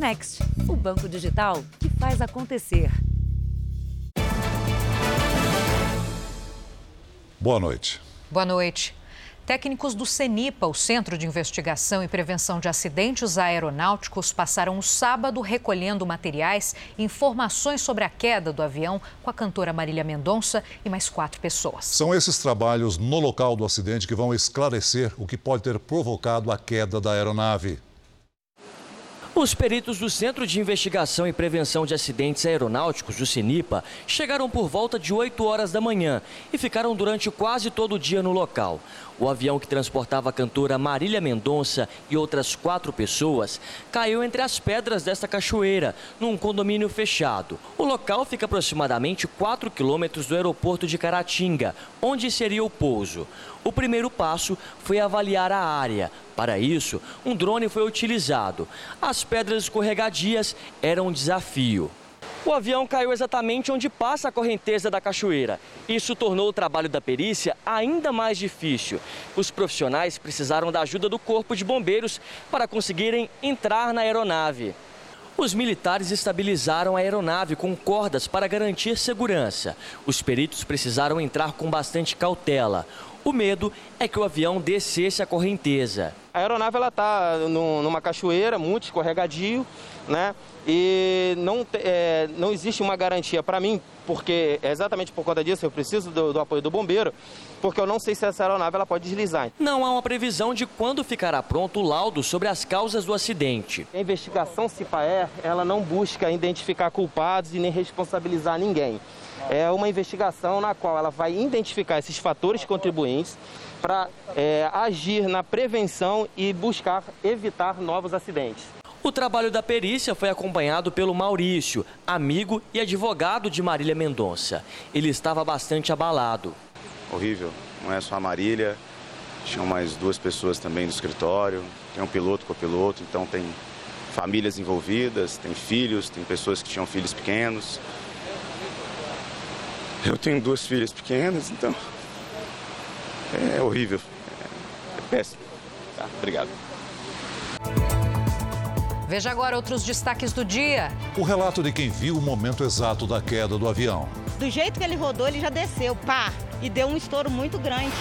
Next, o banco digital que faz acontecer. Boa noite. Boa noite. Técnicos do CENIPA, o Centro de Investigação e Prevenção de Acidentes Aeronáuticos, passaram o sábado recolhendo materiais e informações sobre a queda do avião com a cantora Marília Mendonça e mais quatro pessoas. São esses trabalhos no local do acidente que vão esclarecer o que pode ter provocado a queda da aeronave. Os peritos do Centro de Investigação e Prevenção de Acidentes Aeronáuticos, o CINIPA, chegaram por volta de 8 horas da manhã e ficaram durante quase todo o dia no local. O avião que transportava a cantora Marília Mendonça e outras quatro pessoas caiu entre as pedras desta cachoeira, num condomínio fechado. O local fica aproximadamente 4 quilômetros do aeroporto de Caratinga, onde seria o pouso. O primeiro passo foi avaliar a área. Para isso, um drone foi utilizado. As pedras escorregadias eram um desafio. O avião caiu exatamente onde passa a correnteza da cachoeira. Isso tornou o trabalho da perícia ainda mais difícil. Os profissionais precisaram da ajuda do Corpo de Bombeiros para conseguirem entrar na aeronave. Os militares estabilizaram a aeronave com cordas para garantir segurança. Os peritos precisaram entrar com bastante cautela. O medo é que o avião descesse a correnteza. A aeronave está numa cachoeira muito escorregadio, né? E não, é, não existe uma garantia para mim, porque é exatamente por conta disso eu preciso do, do, apoio do bombeiro, porque eu não sei se essa aeronave ela pode deslizar. Não há uma previsão de quando ficará pronto o laudo sobre as causas do acidente. A investigação CIPAER, ela não busca identificar culpados e nem responsabilizar ninguém. É uma investigação na qual ela vai identificar esses fatores contribuintes para é, agir na prevenção e buscar evitar novos acidentes. O trabalho da perícia foi acompanhado pelo Maurício, amigo e advogado de Marília Mendonça. Ele estava bastante abalado. Horrível, não é só a Marília, tinham mais duas pessoas também no escritório, tem um piloto, copiloto, então tem famílias envolvidas, tem filhos, tem pessoas que tinham filhos pequenos. Eu tenho duas filhas pequenas, então é horrível, é péssimo. Tá, obrigado. Veja agora outros destaques do dia. O relato de quem viu o momento exato da queda do avião. Do jeito que ele rodou, ele já desceu, pá, e deu um estouro muito grande.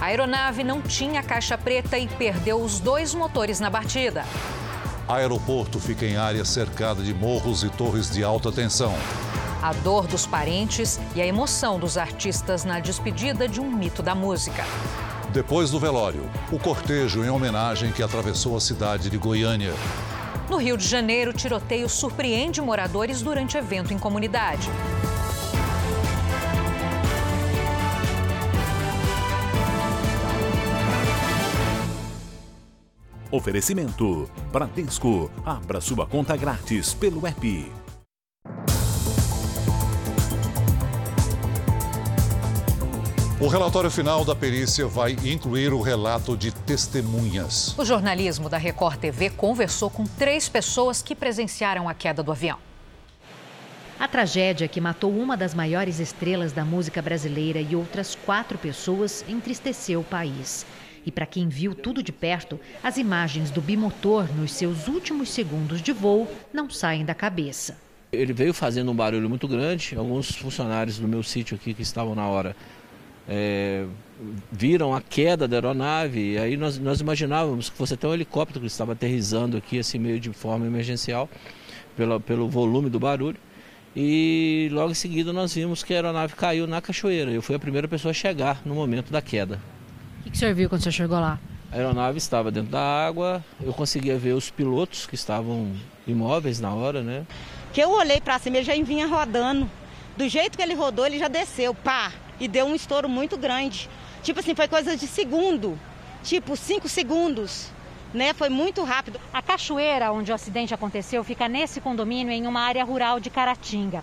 A aeronave não tinha caixa preta e perdeu os dois motores na batida. Aeroporto fica em área cercada de morros e torres de alta tensão. A dor dos parentes e a emoção dos artistas na despedida de um mito da música. Depois do velório, o cortejo em homenagem que atravessou a cidade de Goiânia. No Rio de Janeiro, tiroteio surpreende moradores durante evento em comunidade. Oferecimento: Bradesco. Abra sua conta grátis pelo app. O relatório final da perícia vai incluir o relato de testemunhas. O jornalismo da Record TV conversou com três pessoas que presenciaram a queda do avião. A tragédia que matou uma das maiores estrelas da música brasileira e outras quatro pessoas entristeceu o país. E para quem viu tudo de perto, as imagens do bimotor nos seus últimos segundos de voo não saem da cabeça. Ele veio fazendo um barulho muito grande. Alguns funcionários do meu sítio aqui que estavam na hora é, viram a queda da aeronave, e aí nós, nós imaginávamos que fosse até um helicóptero que estava aterrizando aqui, assim, meio de forma emergencial, pelo, pelo volume do barulho. E logo em seguida nós vimos que a aeronave caiu na cachoeira. Eu fui a primeira pessoa a chegar no momento da queda. O que, que o senhor viu quando você chegou lá? A aeronave estava dentro da água, eu conseguia ver os pilotos que estavam imóveis na hora, né? Que eu olhei para cima, ele já vinha rodando. Do jeito que ele rodou, ele já desceu, pá, e deu um estouro muito grande. Tipo assim, foi coisa de segundo, tipo cinco segundos. Né, foi muito rápido. A cachoeira onde o acidente aconteceu fica nesse condomínio em uma área rural de Caratinga.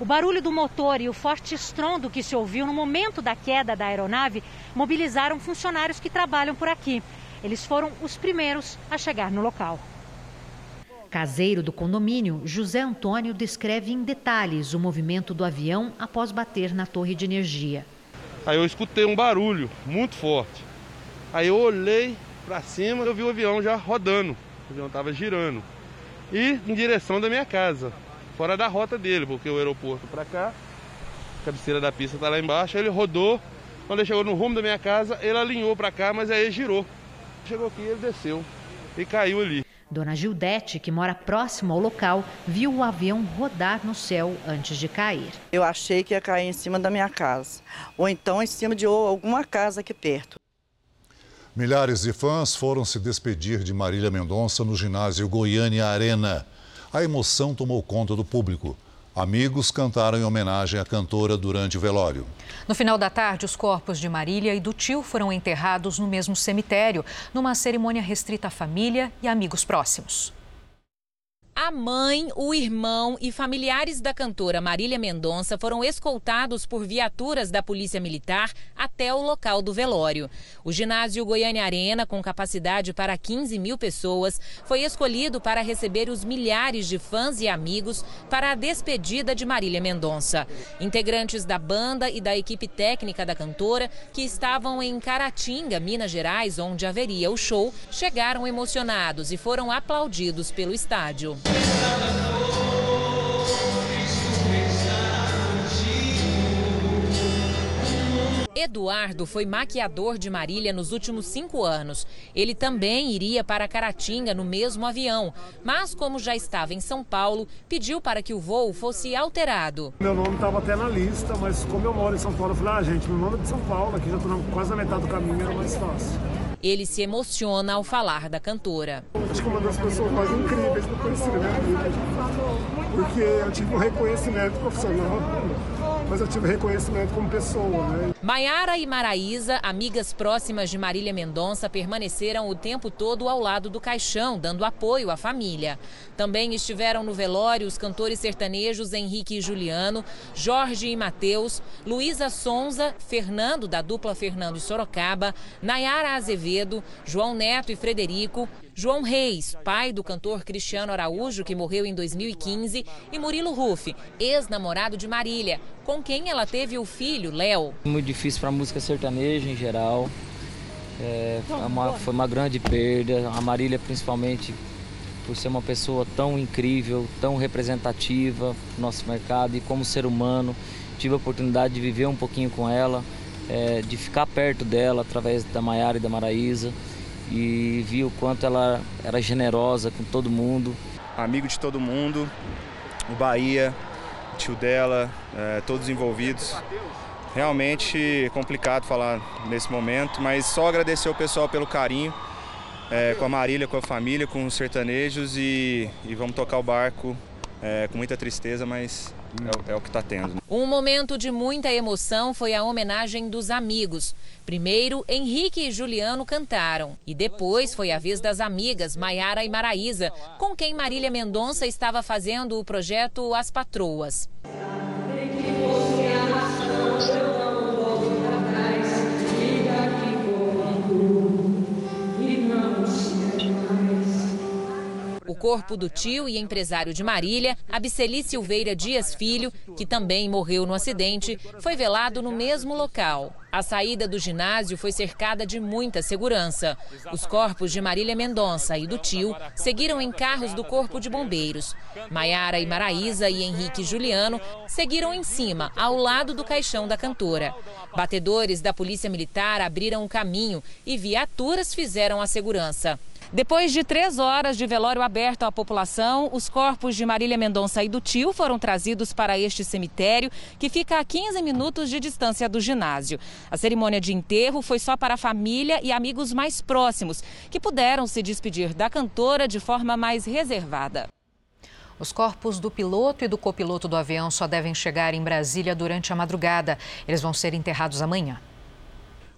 O barulho do motor e o forte estrondo que se ouviu no momento da queda da aeronave mobilizaram funcionários que trabalham por aqui. Eles foram os primeiros a chegar no local. Caseiro do condomínio, José Antônio descreve em detalhes o movimento do avião após bater na torre de energia. Aí eu escutei um barulho muito forte. Aí eu olhei para cima, eu vi o avião já rodando. O avião estava girando. e em direção da minha casa, fora da rota dele, porque o aeroporto para cá, a cabeceira da pista está lá embaixo, ele rodou, quando ele chegou no rumo da minha casa, ele alinhou para cá, mas aí girou. Chegou aqui, ele desceu e caiu ali. Dona Gildete, que mora próximo ao local, viu o avião rodar no céu antes de cair. Eu achei que ia cair em cima da minha casa, ou então em cima de alguma casa aqui perto. Milhares de fãs foram se despedir de Marília Mendonça no ginásio Goiânia Arena. A emoção tomou conta do público. Amigos cantaram em homenagem à cantora durante o velório. No final da tarde, os corpos de Marília e do tio foram enterrados no mesmo cemitério, numa cerimônia restrita à família e amigos próximos. A mãe, o irmão e familiares da cantora Marília Mendonça foram escoltados por viaturas da Polícia Militar até o local do velório. O ginásio Goiânia Arena, com capacidade para 15 mil pessoas, foi escolhido para receber os milhares de fãs e amigos para a despedida de Marília Mendonça. Integrantes da banda e da equipe técnica da cantora, que estavam em Caratinga, Minas Gerais, onde haveria o show, chegaram emocionados e foram aplaudidos pelo estádio. Eduardo foi maquiador de Marília nos últimos cinco anos. Ele também iria para Caratinga no mesmo avião, mas como já estava em São Paulo, pediu para que o voo fosse alterado. Meu nome estava até na lista, mas como eu moro em São Paulo, eu falei, ah, gente, nome é de São Paulo, aqui já estou quase na metade do caminho, era mais fácil. Ele se emociona ao falar da cantora. Acho que uma das pessoas mais incríveis que eu conheci na minha vida. Porque eu tive um reconhecimento profissional, mas eu tive reconhecimento como pessoa. Né? Maiara e Maraísa, amigas próximas de Marília Mendonça, permaneceram o tempo todo ao lado do caixão, dando apoio à família. Também estiveram no velório os cantores sertanejos Henrique e Juliano, Jorge e Matheus, Luísa Sonza, Fernando, da dupla Fernando e Sorocaba, Nayara Azevedo, João Neto e Frederico, João Reis, pai do cantor Cristiano Araújo, que morreu em 2015, e Murilo Ruff, ex-namorado de Marília, com quem ela teve o filho, Léo. Muito difícil para a música sertaneja em geral. É, foi, uma, foi uma grande perda. A Marília, principalmente, por ser uma pessoa tão incrível, tão representativa no nosso mercado e como ser humano. Tive a oportunidade de viver um pouquinho com ela, é, de ficar perto dela através da Maiara e da Maraísa e vi o quanto ela era generosa com todo mundo. Amigo de todo mundo, o Bahia, o tio dela, é, todos envolvidos. Realmente complicado falar nesse momento, mas só agradecer ao pessoal pelo carinho, é, com a Marília, com a família, com os sertanejos e, e vamos tocar o barco é, com muita tristeza, mas é, é o que está tendo. Um momento de muita emoção foi a homenagem dos amigos. Primeiro, Henrique e Juliano cantaram. E depois foi a vez das amigas Maiara e Maraísa, com quem Marília Mendonça estava fazendo o projeto As Patroas. O corpo do tio e empresário de Marília, Abiceli Silveira Dias Filho, que também morreu no acidente, foi velado no mesmo local. A saída do ginásio foi cercada de muita segurança. Os corpos de Marília Mendonça e do tio seguiram em carros do Corpo de Bombeiros. Maiara e Maraísa e Henrique Juliano seguiram em cima, ao lado do caixão da cantora. Batedores da Polícia Militar abriram o caminho e viaturas fizeram a segurança. Depois de três horas de velório aberto à população, os corpos de Marília Mendonça e do tio foram trazidos para este cemitério, que fica a 15 minutos de distância do ginásio. A cerimônia de enterro foi só para a família e amigos mais próximos, que puderam se despedir da cantora de forma mais reservada. Os corpos do piloto e do copiloto do avião só devem chegar em Brasília durante a madrugada. Eles vão ser enterrados amanhã.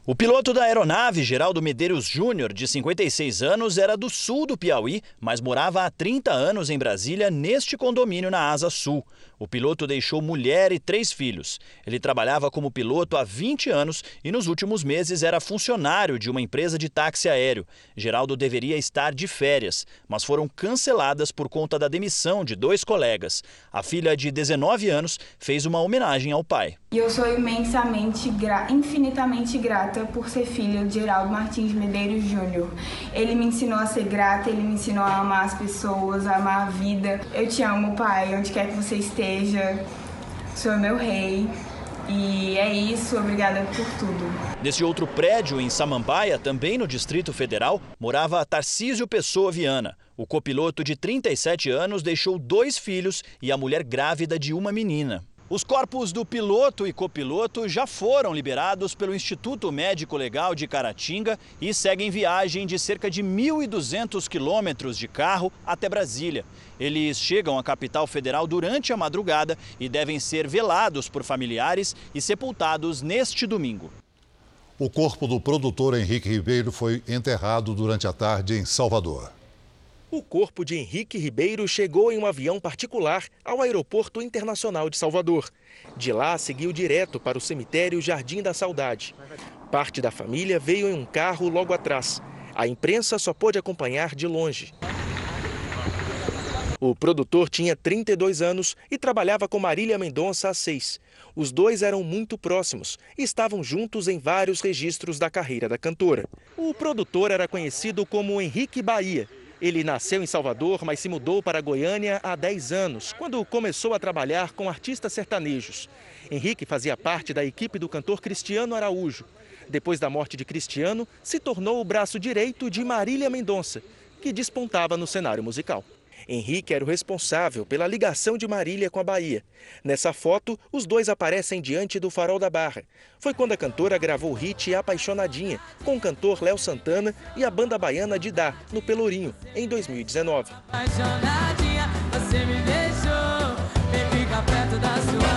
O piloto da aeronave, Geraldo Medeiros Júnior, de 56 anos, era do sul do Piauí, mas morava há 30 anos em Brasília, neste condomínio na Asa Sul. O piloto deixou mulher e três filhos. Ele trabalhava como piloto há 20 anos e nos últimos meses era funcionário de uma empresa de táxi aéreo. Geraldo deveria estar de férias, mas foram canceladas por conta da demissão de dois colegas. A filha de 19 anos fez uma homenagem ao pai. E eu sou imensamente, gra infinitamente grata grata por ser filha de Geraldo Martins Medeiros Júnior. Ele me ensinou a ser grata, ele me ensinou a amar as pessoas, a amar a vida. Eu te amo, pai, onde quer que você esteja. Sou meu rei. E é isso, obrigada por tudo. Nesse outro prédio, em Samambaia, também no Distrito Federal, morava Tarcísio Pessoa Viana. O copiloto de 37 anos deixou dois filhos e a mulher grávida de uma menina. Os corpos do piloto e copiloto já foram liberados pelo Instituto Médico Legal de Caratinga e seguem viagem de cerca de 1.200 quilômetros de carro até Brasília. Eles chegam à capital federal durante a madrugada e devem ser velados por familiares e sepultados neste domingo. O corpo do produtor Henrique Ribeiro foi enterrado durante a tarde em Salvador. O corpo de Henrique Ribeiro chegou em um avião particular ao Aeroporto Internacional de Salvador. De lá, seguiu direto para o cemitério Jardim da Saudade. Parte da família veio em um carro logo atrás. A imprensa só pôde acompanhar de longe. O produtor tinha 32 anos e trabalhava com Marília Mendonça há seis. Os dois eram muito próximos e estavam juntos em vários registros da carreira da cantora. O produtor era conhecido como Henrique Bahia ele nasceu em Salvador, mas se mudou para Goiânia há 10 anos, quando começou a trabalhar com artistas sertanejos. Henrique fazia parte da equipe do cantor Cristiano Araújo. Depois da morte de Cristiano, se tornou o braço direito de Marília Mendonça, que despontava no cenário musical. Henrique era o responsável pela ligação de Marília com a Bahia. Nessa foto, os dois aparecem diante do Farol da Barra. Foi quando a cantora gravou o hit Apaixonadinha, com o cantor Léo Santana e a banda baiana Didá, no Pelourinho, em 2019. Apaixonadinha, você me deixou, vem ficar perto da sua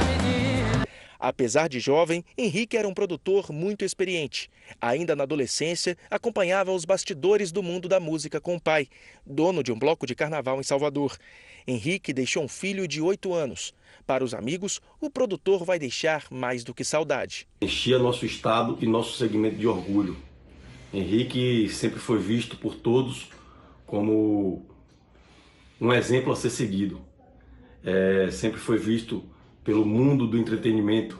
Apesar de jovem, Henrique era um produtor muito experiente. Ainda na adolescência, acompanhava os bastidores do mundo da música com o pai, dono de um bloco de carnaval em Salvador. Henrique deixou um filho de oito anos. Para os amigos, o produtor vai deixar mais do que saudade. Enchia nosso estado e nosso segmento de orgulho. Henrique sempre foi visto por todos como um exemplo a ser seguido. É, sempre foi visto pelo mundo do entretenimento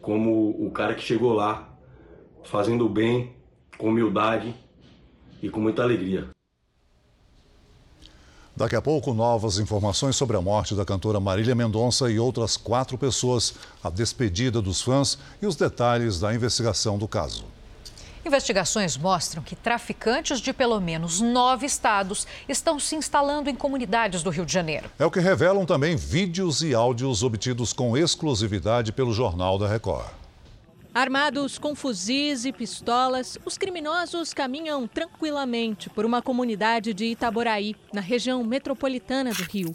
como o cara que chegou lá fazendo bem, com humildade e com muita alegria. Daqui a pouco, novas informações sobre a morte da cantora Marília Mendonça e outras quatro pessoas, a despedida dos fãs e os detalhes da investigação do caso. Investigações mostram que traficantes de pelo menos nove estados estão se instalando em comunidades do Rio de Janeiro. É o que revelam também vídeos e áudios obtidos com exclusividade pelo Jornal da Record. Armados com fuzis e pistolas, os criminosos caminham tranquilamente por uma comunidade de Itaboraí, na região metropolitana do Rio.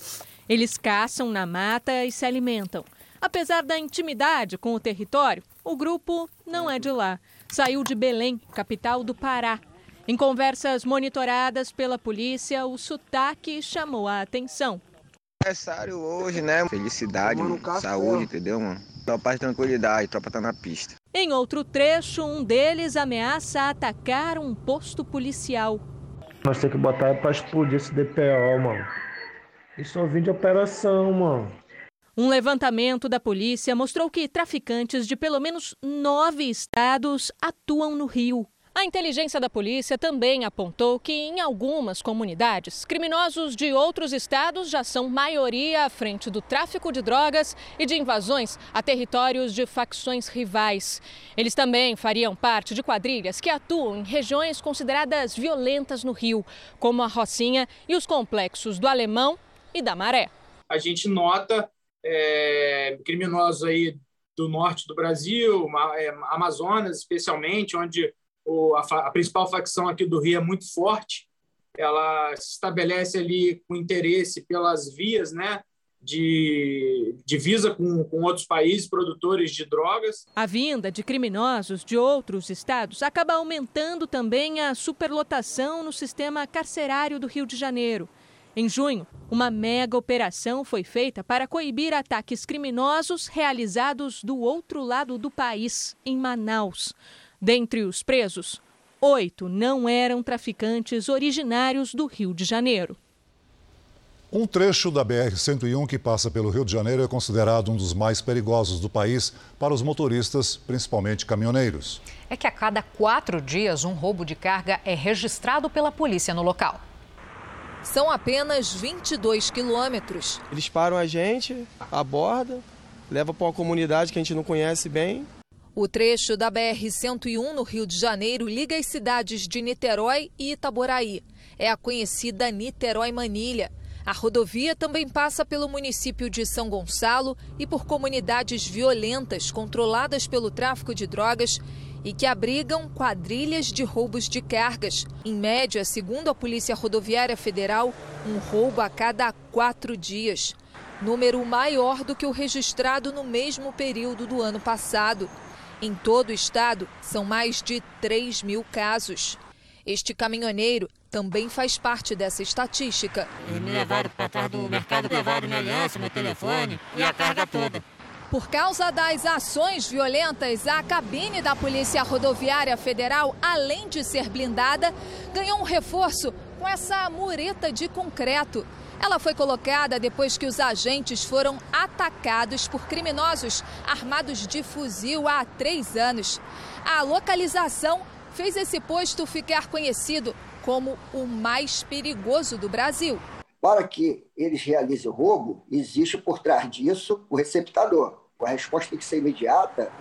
Eles caçam na mata e se alimentam. Apesar da intimidade com o território, o grupo não é de lá saiu de Belém, capital do Pará. Em conversas monitoradas pela polícia, o sotaque chamou a atenção. Aniversário hoje, né? Felicidade, mano, saúde, entendeu, mano? Só paz e tranquilidade, tropa tá na pista. Em outro trecho, um deles ameaça atacar um posto policial. Nós temos que botar pra explodir esse DPO, mano. Isso é um vídeo de operação, mano. Um levantamento da polícia mostrou que traficantes de pelo menos nove estados atuam no Rio. A inteligência da polícia também apontou que, em algumas comunidades, criminosos de outros estados já são maioria à frente do tráfico de drogas e de invasões a territórios de facções rivais. Eles também fariam parte de quadrilhas que atuam em regiões consideradas violentas no Rio, como a Rocinha e os complexos do Alemão e da Maré. A gente nota é, criminosos aí do norte do Brasil, é, Amazonas especialmente, onde o, a, a, principal facção aqui do Rio é muito forte. Ela se estabelece ali com interesse pelas vias, né? de divisa com, com outros países produtores de drogas. A vinda de criminosos de outros estados acaba aumentando também a superlotação no sistema carcerário do Rio de Janeiro. Em junho, uma mega operação foi feita para coibir ataques criminosos realizados do outro lado do país, em Manaus. Dentre os presos, oito não eram traficantes originários do Rio de Janeiro. Um trecho da BR-101 que passa pelo Rio de Janeiro é considerado um dos mais perigosos do país para os motoristas, principalmente caminhoneiros. É que a cada quatro dias um roubo de carga é registrado pela polícia no local. São apenas 22 quilômetros. Eles param a gente, abordam, levam para uma comunidade que a gente não conhece bem. O trecho da BR-101 no Rio de Janeiro liga as cidades de Niterói e Itaboraí. É a conhecida Niterói-Manilha. A rodovia também passa pelo município de São Gonçalo e por comunidades violentas controladas pelo tráfico de drogas e que abrigam quadrilhas de roubos de cargas. Em média, segundo a Polícia Rodoviária Federal, um roubo a cada quatro dias. Número maior do que o registrado no mesmo período do ano passado. Em todo o estado, são mais de 3 mil casos. Este caminhoneiro também faz parte dessa estatística. Eles me levaram para trás do mercado, levaram minha aliança, meu telefone e a carga toda. Por causa das ações violentas, a cabine da Polícia Rodoviária Federal, além de ser blindada, ganhou um reforço com essa mureta de concreto. Ela foi colocada depois que os agentes foram atacados por criminosos armados de fuzil há três anos. A localização fez esse posto ficar conhecido como o mais perigoso do Brasil. Para que eles realizem o roubo, existe por trás disso o receptador. A resposta tem que ser imediata,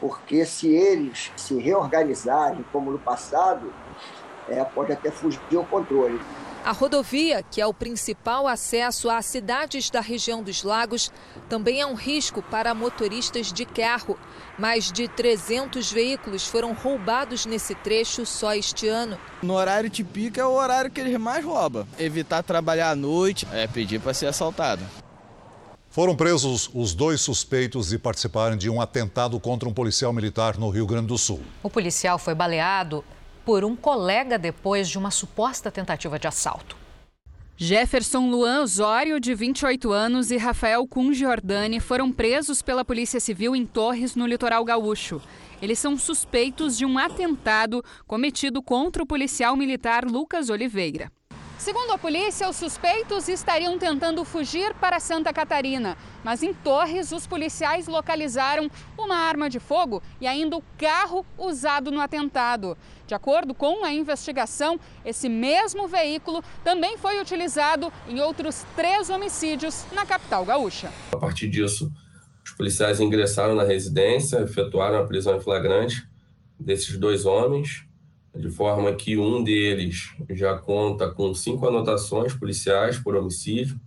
porque se eles se reorganizarem como no passado, é, pode até fugir o controle. A rodovia, que é o principal acesso às cidades da região dos lagos, também é um risco para motoristas de carro. Mais de 300 veículos foram roubados nesse trecho só este ano. No horário de pico é o horário que eles mais roubam. Evitar trabalhar à noite, é pedir para ser assaltado. Foram presos os dois suspeitos de participarem de um atentado contra um policial militar no Rio Grande do Sul. O policial foi baleado por um colega depois de uma suposta tentativa de assalto. Jefferson Luan Osório, de 28 anos, e Rafael Kun Giordani foram presos pela Polícia Civil em Torres, no litoral gaúcho. Eles são suspeitos de um atentado cometido contra o policial militar Lucas Oliveira. Segundo a polícia, os suspeitos estariam tentando fugir para Santa Catarina, mas em Torres os policiais localizaram uma arma de fogo e ainda o carro usado no atentado. De acordo com a investigação, esse mesmo veículo também foi utilizado em outros três homicídios na capital gaúcha. A partir disso, os policiais ingressaram na residência, efetuaram a prisão em flagrante desses dois homens de forma que um deles já conta com cinco anotações policiais por homicídio,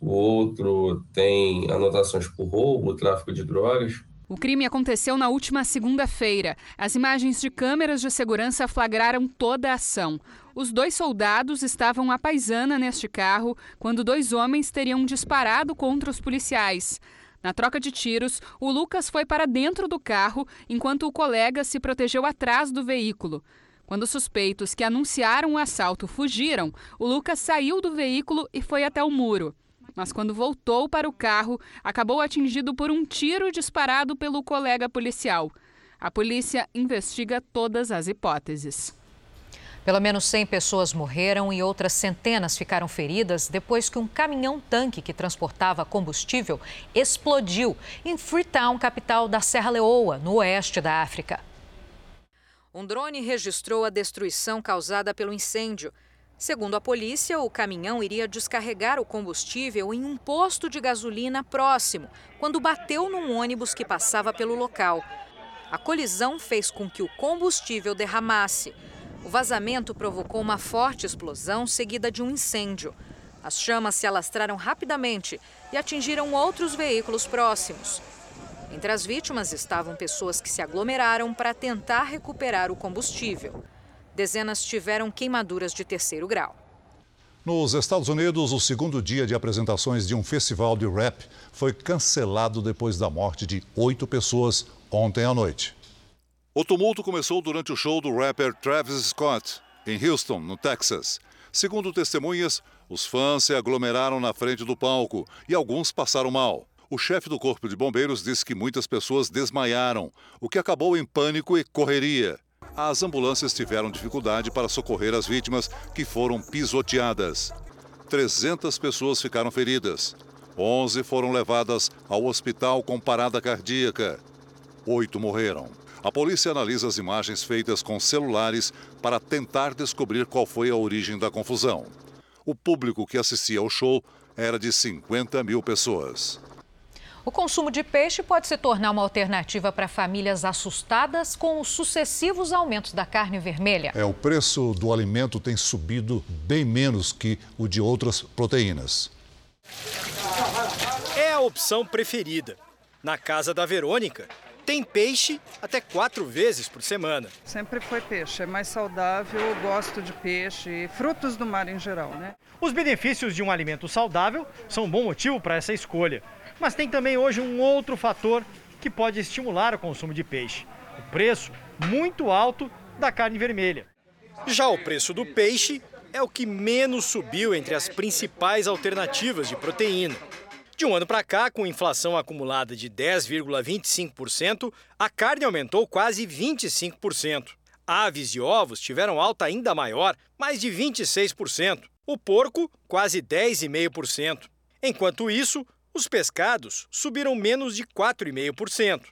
o outro tem anotações por roubo, tráfico de drogas. O crime aconteceu na última segunda-feira. As imagens de câmeras de segurança flagraram toda a ação. Os dois soldados estavam à paisana neste carro quando dois homens teriam disparado contra os policiais. Na troca de tiros, o Lucas foi para dentro do carro enquanto o colega se protegeu atrás do veículo. Quando os suspeitos que anunciaram o assalto fugiram, o Lucas saiu do veículo e foi até o muro. Mas quando voltou para o carro, acabou atingido por um tiro disparado pelo colega policial. A polícia investiga todas as hipóteses. Pelo menos 100 pessoas morreram e outras centenas ficaram feridas depois que um caminhão-tanque que transportava combustível explodiu em Freetown, capital da Serra Leoa, no oeste da África. Um drone registrou a destruição causada pelo incêndio. Segundo a polícia, o caminhão iria descarregar o combustível em um posto de gasolina próximo, quando bateu num ônibus que passava pelo local. A colisão fez com que o combustível derramasse. O vazamento provocou uma forte explosão seguida de um incêndio. As chamas se alastraram rapidamente e atingiram outros veículos próximos. Entre as vítimas estavam pessoas que se aglomeraram para tentar recuperar o combustível. Dezenas tiveram queimaduras de terceiro grau. Nos Estados Unidos, o segundo dia de apresentações de um festival de rap foi cancelado depois da morte de oito pessoas ontem à noite. O tumulto começou durante o show do rapper Travis Scott, em Houston, no Texas. Segundo testemunhas, os fãs se aglomeraram na frente do palco e alguns passaram mal. O chefe do Corpo de Bombeiros disse que muitas pessoas desmaiaram, o que acabou em pânico e correria. As ambulâncias tiveram dificuldade para socorrer as vítimas que foram pisoteadas. 300 pessoas ficaram feridas. 11 foram levadas ao hospital com parada cardíaca. Oito morreram. A polícia analisa as imagens feitas com celulares para tentar descobrir qual foi a origem da confusão. O público que assistia ao show era de 50 mil pessoas. O consumo de peixe pode se tornar uma alternativa para famílias assustadas com os sucessivos aumentos da carne vermelha. É, o preço do alimento tem subido bem menos que o de outras proteínas. É a opção preferida. Na casa da Verônica, tem peixe até quatro vezes por semana. Sempre foi peixe, é mais saudável, eu gosto de peixe e frutos do mar em geral, né? Os benefícios de um alimento saudável são um bom motivo para essa escolha. Mas tem também hoje um outro fator que pode estimular o consumo de peixe: o preço muito alto da carne vermelha. Já o preço do peixe é o que menos subiu entre as principais alternativas de proteína. De um ano para cá, com inflação acumulada de 10,25%, a carne aumentou quase 25%. Aves e ovos tiveram alta ainda maior, mais de 26%. O porco, quase 10,5%. Enquanto isso, os pescados subiram menos de 4,5%.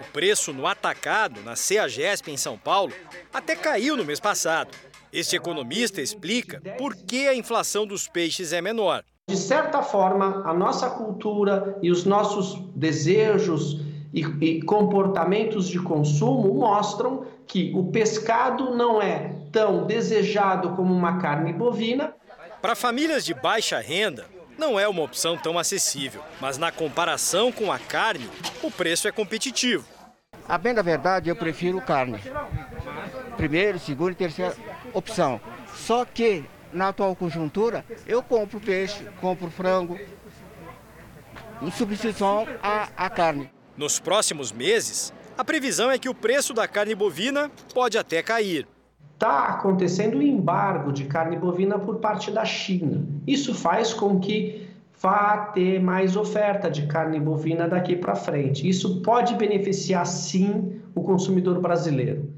O preço no atacado, na CEAGESP em São Paulo, até caiu no mês passado. Este economista explica por que a inflação dos peixes é menor. De certa forma, a nossa cultura e os nossos desejos e, e comportamentos de consumo mostram que o pescado não é tão desejado como uma carne bovina. Para famílias de baixa renda, não é uma opção tão acessível, mas na comparação com a carne, o preço é competitivo. A bem da verdade, eu prefiro carne. Primeiro, segundo e terceira opção. Só que, na atual conjuntura, eu compro peixe, compro frango, em substituição à, à carne. Nos próximos meses, a previsão é que o preço da carne bovina pode até cair está acontecendo um embargo de carne bovina por parte da China. Isso faz com que vá ter mais oferta de carne bovina daqui para frente. Isso pode beneficiar sim o consumidor brasileiro.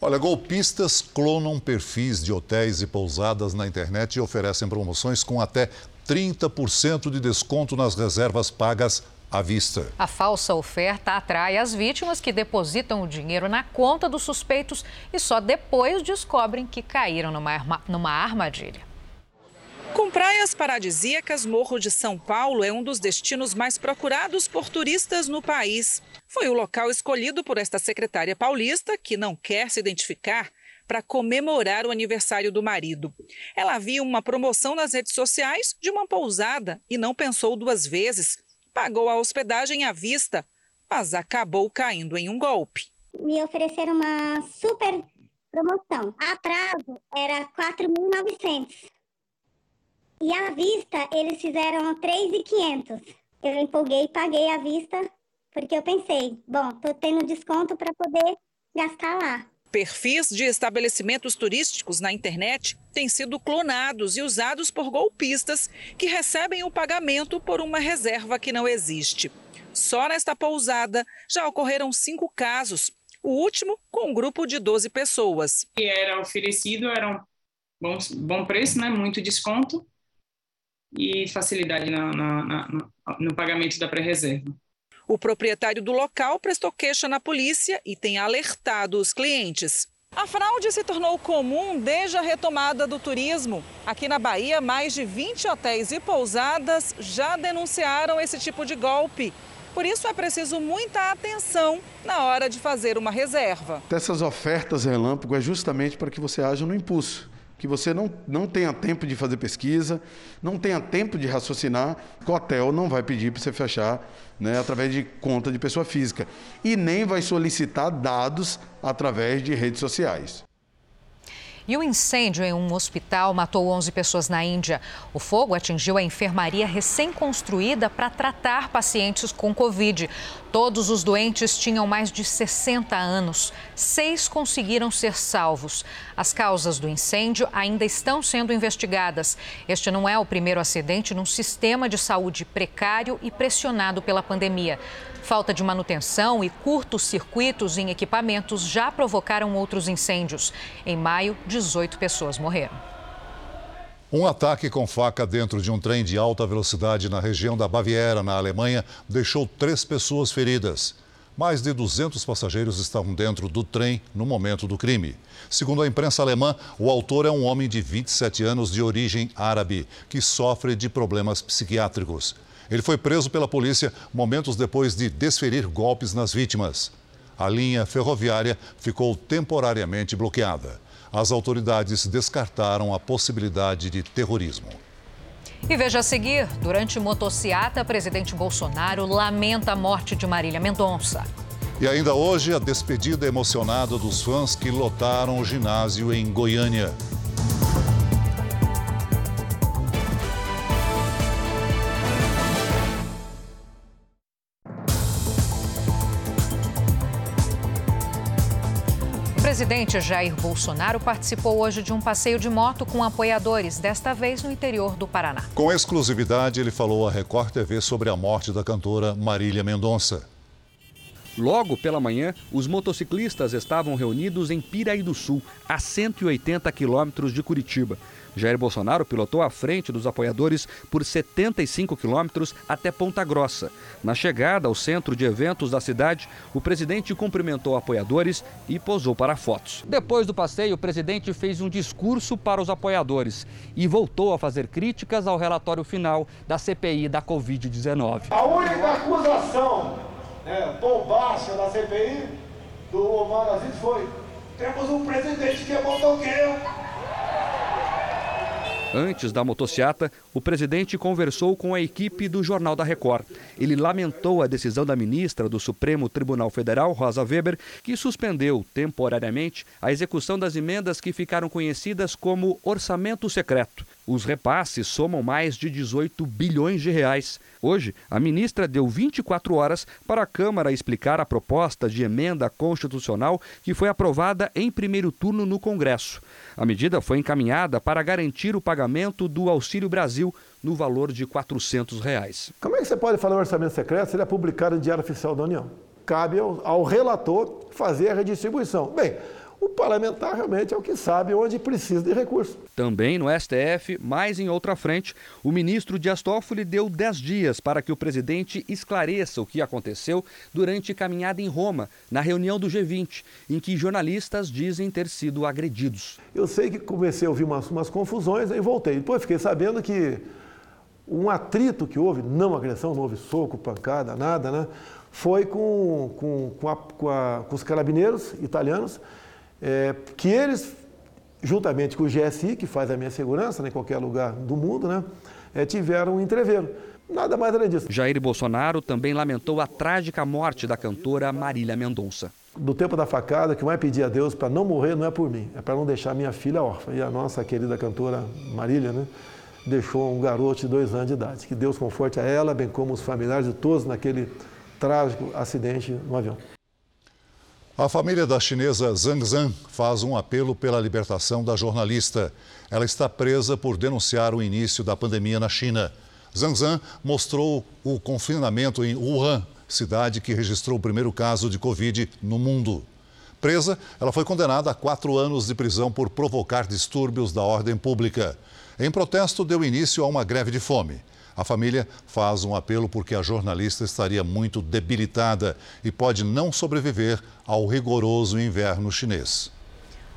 Olha, golpistas clonam perfis de hotéis e pousadas na internet e oferecem promoções com até 30% de desconto nas reservas pagas à vista. A falsa oferta atrai as vítimas que depositam o dinheiro na conta dos suspeitos e só depois descobrem que caíram numa, arma, numa armadilha. Com praias paradisíacas, Morro de São Paulo é um dos destinos mais procurados por turistas no país. Foi o local escolhido por esta secretária paulista, que não quer se identificar, para comemorar o aniversário do marido. Ela viu uma promoção nas redes sociais de uma pousada e não pensou duas vezes pagou a hospedagem à vista, mas acabou caindo em um golpe. Me ofereceram uma super promoção. A prazo era 4.900. E à vista eles fizeram 3.500. Eu empolguei e paguei à vista porque eu pensei, bom, tô tendo desconto para poder gastar lá. Perfis de estabelecimentos turísticos na internet têm sido clonados e usados por golpistas que recebem o pagamento por uma reserva que não existe. Só nesta pousada já ocorreram cinco casos, o último com um grupo de 12 pessoas. Era oferecido, era um bom, bom preço, né? muito desconto e facilidade na, na, na, no pagamento da pré-reserva. O proprietário do local prestou queixa na polícia e tem alertado os clientes. A fraude se tornou comum desde a retomada do turismo. Aqui na Bahia, mais de 20 hotéis e pousadas já denunciaram esse tipo de golpe. Por isso é preciso muita atenção na hora de fazer uma reserva. Essas ofertas relâmpago é justamente para que você haja no impulso que você não, não tenha tempo de fazer pesquisa, não tenha tempo de raciocinar, o hotel não vai pedir para você fechar né, através de conta de pessoa física e nem vai solicitar dados através de redes sociais. E o um incêndio em um hospital matou 11 pessoas na Índia. O fogo atingiu a enfermaria recém-construída para tratar pacientes com Covid. Todos os doentes tinham mais de 60 anos. Seis conseguiram ser salvos. As causas do incêndio ainda estão sendo investigadas. Este não é o primeiro acidente num sistema de saúde precário e pressionado pela pandemia. Falta de manutenção e curtos circuitos em equipamentos já provocaram outros incêndios. Em maio, 18 pessoas morreram. Um ataque com faca dentro de um trem de alta velocidade na região da Baviera, na Alemanha, deixou três pessoas feridas. Mais de 200 passageiros estavam dentro do trem no momento do crime. Segundo a imprensa alemã, o autor é um homem de 27 anos de origem árabe que sofre de problemas psiquiátricos. Ele foi preso pela polícia momentos depois de desferir golpes nas vítimas. A linha ferroviária ficou temporariamente bloqueada as autoridades descartaram a possibilidade de terrorismo. E veja a seguir: durante motociata, presidente Bolsonaro lamenta a morte de Marília Mendonça. E ainda hoje, a despedida emocionada dos fãs que lotaram o ginásio em Goiânia. Presidente Jair Bolsonaro participou hoje de um passeio de moto com apoiadores, desta vez no interior do Paraná. Com exclusividade, ele falou à Record TV sobre a morte da cantora Marília Mendonça. Logo pela manhã, os motociclistas estavam reunidos em Piraí do Sul, a 180 quilômetros de Curitiba. Jair Bolsonaro pilotou à frente dos apoiadores por 75 quilômetros até Ponta Grossa. Na chegada ao centro de eventos da cidade, o presidente cumprimentou apoiadores e posou para fotos. Depois do passeio, o presidente fez um discurso para os apoiadores e voltou a fazer críticas ao relatório final da CPI da Covid-19. A única acusação né, bombástica da CPI do Omar Aziz foi: temos um presidente que é motoqueiro. Antes da motociata, o presidente conversou com a equipe do Jornal da Record. Ele lamentou a decisão da ministra do Supremo Tribunal Federal, Rosa Weber, que suspendeu temporariamente a execução das emendas que ficaram conhecidas como orçamento secreto. Os repasses somam mais de 18 bilhões de reais. Hoje, a ministra deu 24 horas para a Câmara explicar a proposta de emenda constitucional que foi aprovada em primeiro turno no Congresso. A medida foi encaminhada para garantir o pagamento do Auxílio Brasil no valor de 400 reais. Como é que você pode falar em orçamento secreto se ele é publicado em Diário Oficial da União? Cabe ao, ao relator fazer a redistribuição. Bem, o parlamentar realmente é o que sabe onde precisa de recurso. Também no STF, mais em outra frente, o ministro Dias Toffoli deu 10 dias para que o presidente esclareça o que aconteceu durante caminhada em Roma, na reunião do G20, em que jornalistas dizem ter sido agredidos. Eu sei que comecei a ouvir umas, umas confusões e voltei. Depois fiquei sabendo que um atrito que houve, não agressão, não houve soco, pancada, nada, né? Foi com, com, com, a, com, a, com os carabineiros italianos é, que eles, juntamente com o GSI, que faz a minha segurança né, em qualquer lugar do mundo, né, é, tiveram um entreveiro. Nada mais além disso. Jair Bolsonaro também lamentou a trágica morte da cantora Marília Mendonça. Do tempo da facada, que vai pedir a Deus para não morrer não é por mim, é para não deixar minha filha órfã. E a nossa querida cantora Marília, né, deixou um garoto de dois anos de idade. Que Deus conforte a ela, bem como os familiares de todos naquele trágico acidente no avião. A família da chinesa Zhang Zhan faz um apelo pela libertação da jornalista. Ela está presa por denunciar o início da pandemia na China. Zhang Zhan mostrou o confinamento em Wuhan, cidade que registrou o primeiro caso de Covid no mundo. Presa, ela foi condenada a quatro anos de prisão por provocar distúrbios da ordem pública. Em protesto, deu início a uma greve de fome. A família faz um apelo porque a jornalista estaria muito debilitada e pode não sobreviver ao rigoroso inverno chinês.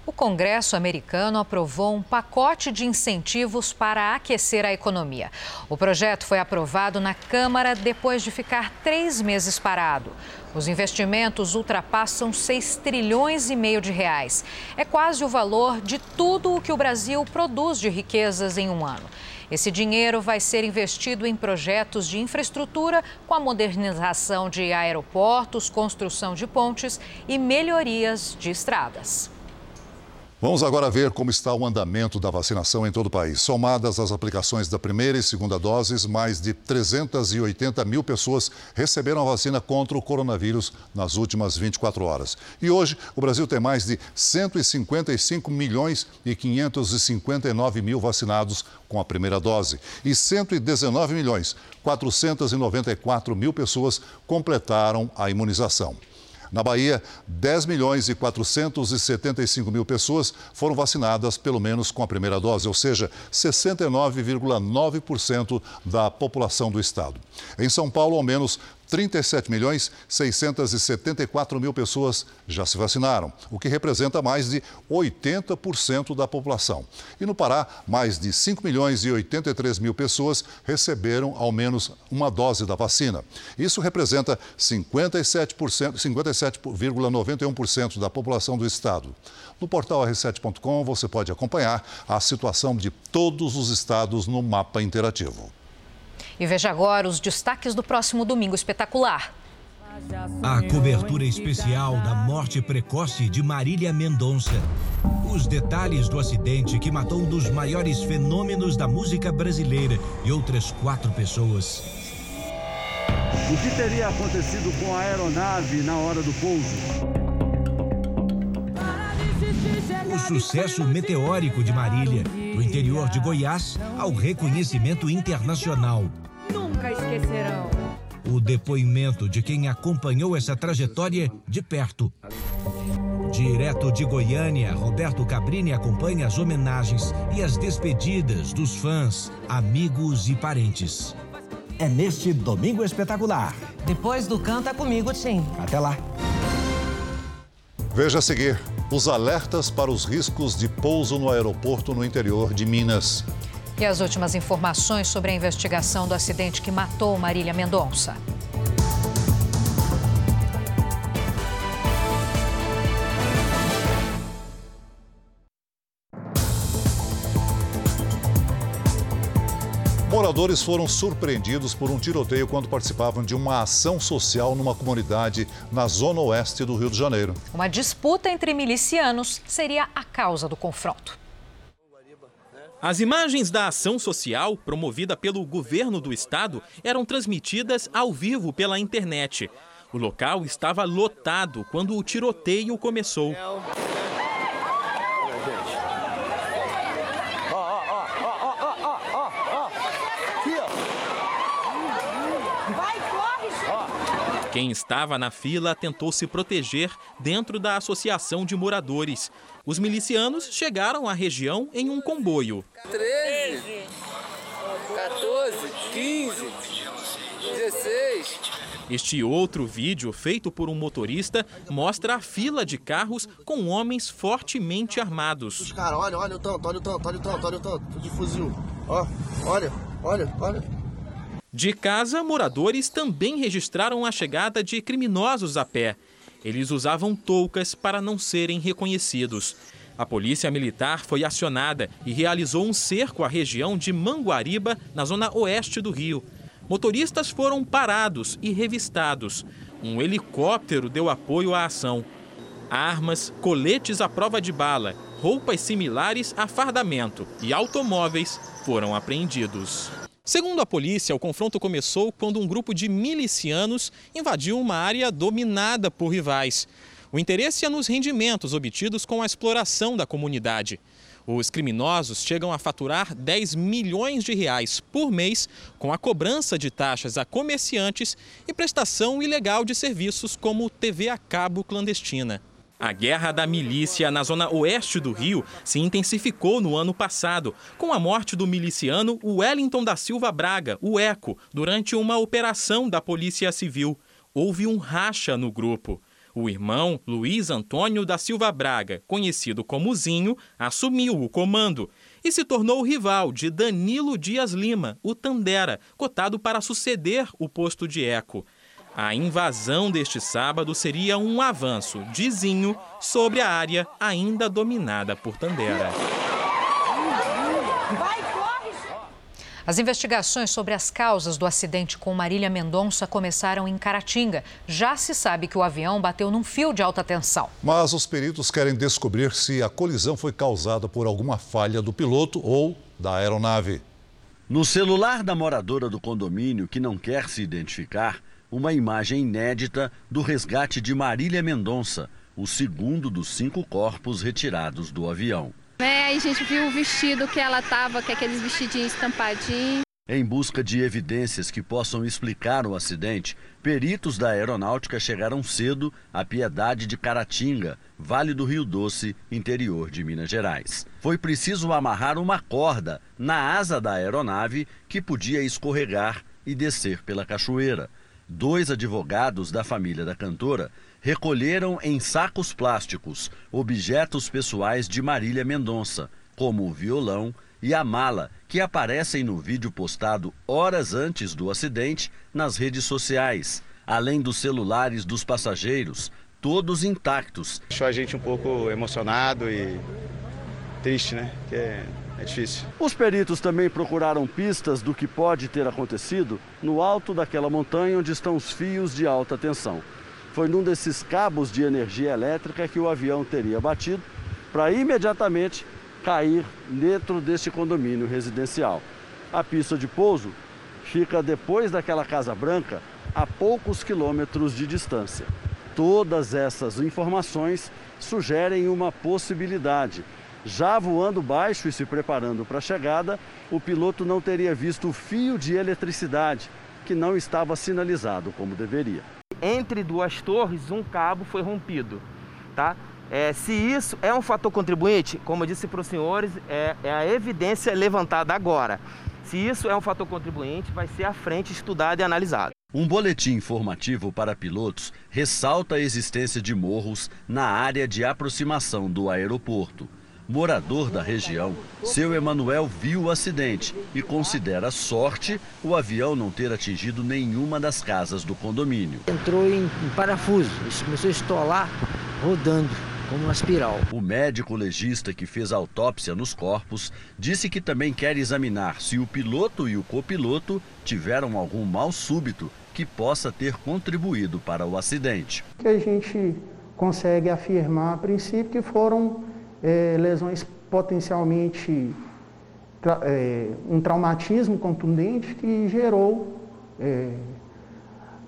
O Congresso americano aprovou um pacote de incentivos para aquecer a economia. O projeto foi aprovado na Câmara depois de ficar três meses parado. Os investimentos ultrapassam 6 trilhões e meio de reais. É quase o valor de tudo o que o Brasil produz de riquezas em um ano. Esse dinheiro vai ser investido em projetos de infraestrutura, com a modernização de aeroportos, construção de pontes e melhorias de estradas. Vamos agora ver como está o andamento da vacinação em todo o país. Somadas as aplicações da primeira e segunda doses, mais de 380 mil pessoas receberam a vacina contra o coronavírus nas últimas 24 horas. E hoje, o Brasil tem mais de 155 milhões e 559 mil vacinados com a primeira dose e 119 milhões 494 mil pessoas completaram a imunização. Na Bahia, 10 milhões e 475 mil pessoas foram vacinadas pelo menos com a primeira dose, ou seja, 69,9% da população do estado. Em São Paulo, ao menos 37 milhões 674 mil pessoas já se vacinaram, o que representa mais de 80% da população. E no Pará, mais de 5 milhões e 83 mil pessoas receberam ao menos uma dose da vacina. Isso representa 57%, 57,91% da população do estado. No portal r7.com você pode acompanhar a situação de todos os estados no mapa interativo. E veja agora os destaques do próximo Domingo Espetacular. A cobertura especial da morte precoce de Marília Mendonça. Os detalhes do acidente que matou um dos maiores fenômenos da música brasileira e outras quatro pessoas. O que teria acontecido com a aeronave na hora do pouso? O sucesso meteórico de Marília, do interior de Goiás ao reconhecimento internacional nunca esquecerão. O depoimento de quem acompanhou essa trajetória de perto. Direto de Goiânia, Roberto Cabrini acompanha as homenagens e as despedidas dos fãs, amigos e parentes. É neste domingo espetacular. Depois do Canta Comigo, Tim. Até lá. Veja a seguir os alertas para os riscos de pouso no aeroporto no interior de Minas. E as últimas informações sobre a investigação do acidente que matou Marília Mendonça. Moradores foram surpreendidos por um tiroteio quando participavam de uma ação social numa comunidade na zona oeste do Rio de Janeiro. Uma disputa entre milicianos seria a causa do confronto. As imagens da ação social, promovida pelo governo do estado, eram transmitidas ao vivo pela internet. O local estava lotado quando o tiroteio começou. Quem estava na fila tentou se proteger dentro da associação de moradores. Os milicianos chegaram à região em um comboio. 13, 14, 15, 16. Este outro vídeo, feito por um motorista, mostra a fila de carros com homens fortemente armados. Os caras, olha, olha o tanto, olha o tanto, olha o tanto, olha o tanto de fuzil. Ó, olha, olha, olha. De casa, moradores também registraram a chegada de criminosos a pé. Eles usavam toucas para não serem reconhecidos. A polícia militar foi acionada e realizou um cerco à região de Manguariba, na zona oeste do Rio. Motoristas foram parados e revistados. Um helicóptero deu apoio à ação. Armas, coletes à prova de bala, roupas similares a fardamento e automóveis foram apreendidos. Segundo a polícia, o confronto começou quando um grupo de milicianos invadiu uma área dominada por rivais. O interesse é nos rendimentos obtidos com a exploração da comunidade. Os criminosos chegam a faturar 10 milhões de reais por mês com a cobrança de taxas a comerciantes e prestação ilegal de serviços como TV a cabo clandestina. A guerra da milícia na zona oeste do Rio se intensificou no ano passado, com a morte do miliciano Wellington da Silva Braga, o Eco, durante uma operação da Polícia Civil. Houve um racha no grupo. O irmão, Luiz Antônio da Silva Braga, conhecido como Zinho, assumiu o comando e se tornou rival de Danilo Dias Lima, o Tandera, cotado para suceder o posto de Eco. A invasão deste sábado seria um avanço dizinho sobre a área ainda dominada por Tandera. As investigações sobre as causas do acidente com Marília Mendonça começaram em Caratinga. Já se sabe que o avião bateu num fio de alta tensão. Mas os peritos querem descobrir se a colisão foi causada por alguma falha do piloto ou da aeronave. No celular da moradora do condomínio, que não quer se identificar, uma imagem inédita do resgate de Marília Mendonça, o segundo dos cinco corpos retirados do avião. É, a gente viu o vestido que ela tava, que é aqueles vestidinhos estampadinhos. Em busca de evidências que possam explicar o acidente, peritos da aeronáutica chegaram cedo à Piedade de Caratinga, Vale do Rio Doce, interior de Minas Gerais. Foi preciso amarrar uma corda na asa da aeronave que podia escorregar e descer pela cachoeira. Dois advogados da família da cantora recolheram em sacos plásticos objetos pessoais de Marília Mendonça, como o violão e a mala, que aparecem no vídeo postado horas antes do acidente nas redes sociais, além dos celulares dos passageiros, todos intactos. Deixou a gente um pouco emocionado e triste, né? Que é, difícil. Os peritos também procuraram pistas do que pode ter acontecido no alto daquela montanha onde estão os fios de alta tensão. Foi num desses cabos de energia elétrica que o avião teria batido para imediatamente cair dentro deste condomínio residencial. A pista de pouso fica depois daquela Casa Branca, a poucos quilômetros de distância. Todas essas informações sugerem uma possibilidade. Já voando baixo e se preparando para a chegada, o piloto não teria visto o fio de eletricidade, que não estava sinalizado como deveria. Entre duas torres, um cabo foi rompido. Tá? É, se isso é um fator contribuinte, como eu disse para os senhores, é, é, a evidência levantada agora. Se isso é um fator contribuinte, vai ser à frente estudado e analisado. Um boletim informativo para pilotos ressalta a existência de morros na área de aproximação do aeroporto. Morador da região, seu Emanuel viu o acidente e considera sorte o avião não ter atingido nenhuma das casas do condomínio. Entrou em, em parafuso, começou a estolar rodando como uma espiral. O médico legista que fez a autópsia nos corpos disse que também quer examinar se o piloto e o copiloto tiveram algum mal súbito que possa ter contribuído para o acidente. Que a gente consegue afirmar a princípio que foram é, lesões potencialmente tra é, um traumatismo contundente que gerou é,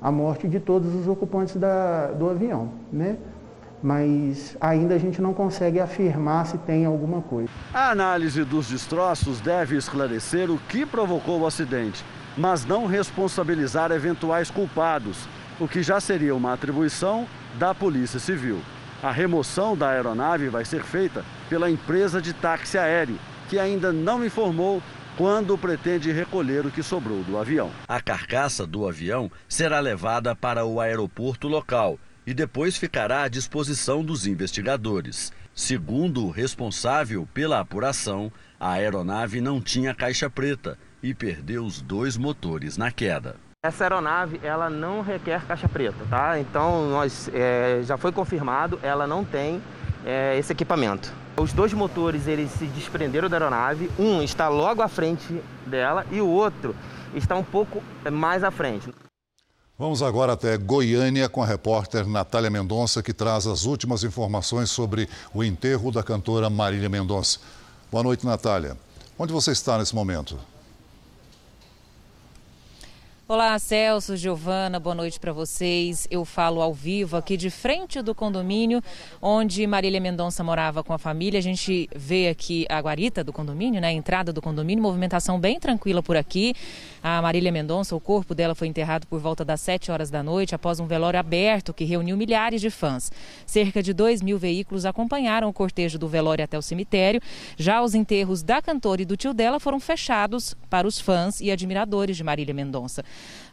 a morte de todos os ocupantes da, do avião, né? mas ainda a gente não consegue afirmar se tem alguma coisa. A análise dos destroços deve esclarecer o que provocou o acidente, mas não responsabilizar eventuais culpados, o que já seria uma atribuição da Polícia Civil. A remoção da aeronave vai ser feita pela empresa de táxi aéreo, que ainda não informou quando pretende recolher o que sobrou do avião. A carcaça do avião será levada para o aeroporto local e depois ficará à disposição dos investigadores. Segundo o responsável pela apuração, a aeronave não tinha caixa preta e perdeu os dois motores na queda. Essa aeronave ela não requer caixa preta, tá? Então nós é, já foi confirmado, ela não tem é, esse equipamento. Os dois motores eles se desprenderam da aeronave, um está logo à frente dela e o outro está um pouco mais à frente. Vamos agora até Goiânia com a repórter Natália Mendonça, que traz as últimas informações sobre o enterro da cantora Marília Mendonça. Boa noite, Natália. Onde você está nesse momento? Olá, Celso, Giovana, boa noite para vocês. Eu falo ao vivo aqui de frente do condomínio onde Marília Mendonça morava com a família. A gente vê aqui a guarita do condomínio, né? A entrada do condomínio, movimentação bem tranquila por aqui. A Marília Mendonça, o corpo dela foi enterrado por volta das 7 horas da noite após um velório aberto que reuniu milhares de fãs. Cerca de 2 mil veículos acompanharam o cortejo do velório até o cemitério. Já os enterros da cantora e do tio dela foram fechados para os fãs e admiradores de Marília Mendonça.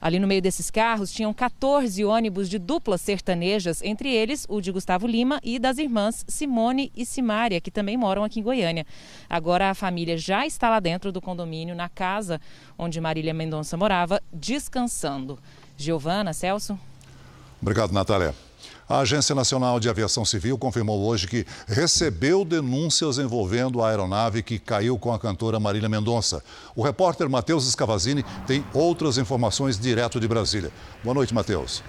Ali no meio desses carros tinham 14 ônibus de duplas sertanejas, entre eles o de Gustavo Lima e das irmãs Simone e Simária, que também moram aqui em Goiânia. Agora a família já está lá dentro do condomínio, na casa onde Marília Mendonça morava, descansando. Giovana, Celso. Obrigado, Natália. A Agência Nacional de Aviação Civil confirmou hoje que recebeu denúncias envolvendo a aeronave que caiu com a cantora Marília Mendonça. O repórter Matheus Escavazini tem outras informações direto de Brasília. Boa noite, Matheus.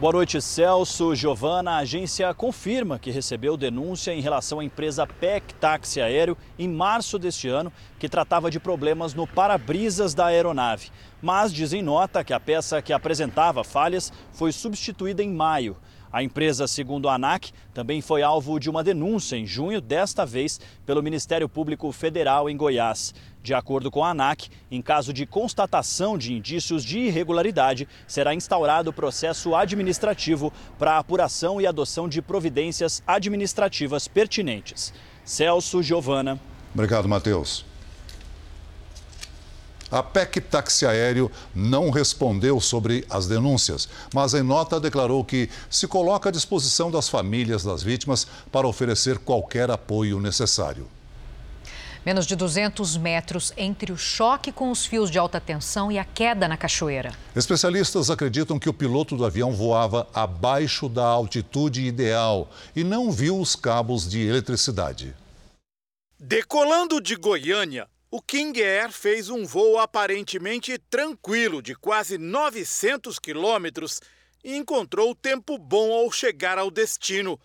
Boa noite, Celso. Giovana, a agência confirma que recebeu denúncia em relação à empresa PEC Táxi Aéreo em março deste ano, que tratava de problemas no para-brisas da aeronave. Mas diz em nota que a peça que apresentava falhas foi substituída em maio. A empresa, segundo a ANAC, também foi alvo de uma denúncia em junho, desta vez pelo Ministério Público Federal em Goiás. De acordo com a ANAC, em caso de constatação de indícios de irregularidade, será instaurado processo administrativo para apuração e adoção de providências administrativas pertinentes. Celso Giovana. Obrigado, Matheus. A PEC táxi aéreo não respondeu sobre as denúncias, mas em nota declarou que se coloca à disposição das famílias das vítimas para oferecer qualquer apoio necessário. Menos de 200 metros entre o choque com os fios de alta tensão e a queda na cachoeira. Especialistas acreditam que o piloto do avião voava abaixo da altitude ideal e não viu os cabos de eletricidade. Decolando de Goiânia, o King Air fez um voo aparentemente tranquilo de quase 900 quilômetros e encontrou tempo bom ao chegar ao destino.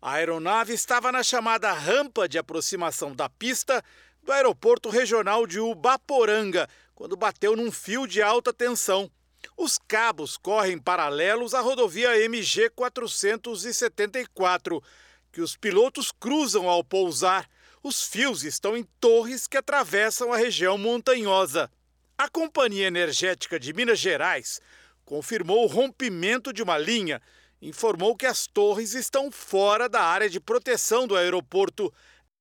A aeronave estava na chamada rampa de aproximação da pista do aeroporto regional de Ubaporanga, quando bateu num fio de alta tensão. Os cabos correm paralelos à rodovia MG 474, que os pilotos cruzam ao pousar. Os fios estão em torres que atravessam a região montanhosa. A Companhia Energética de Minas Gerais confirmou o rompimento de uma linha, informou que as torres estão fora da área de proteção do aeroporto.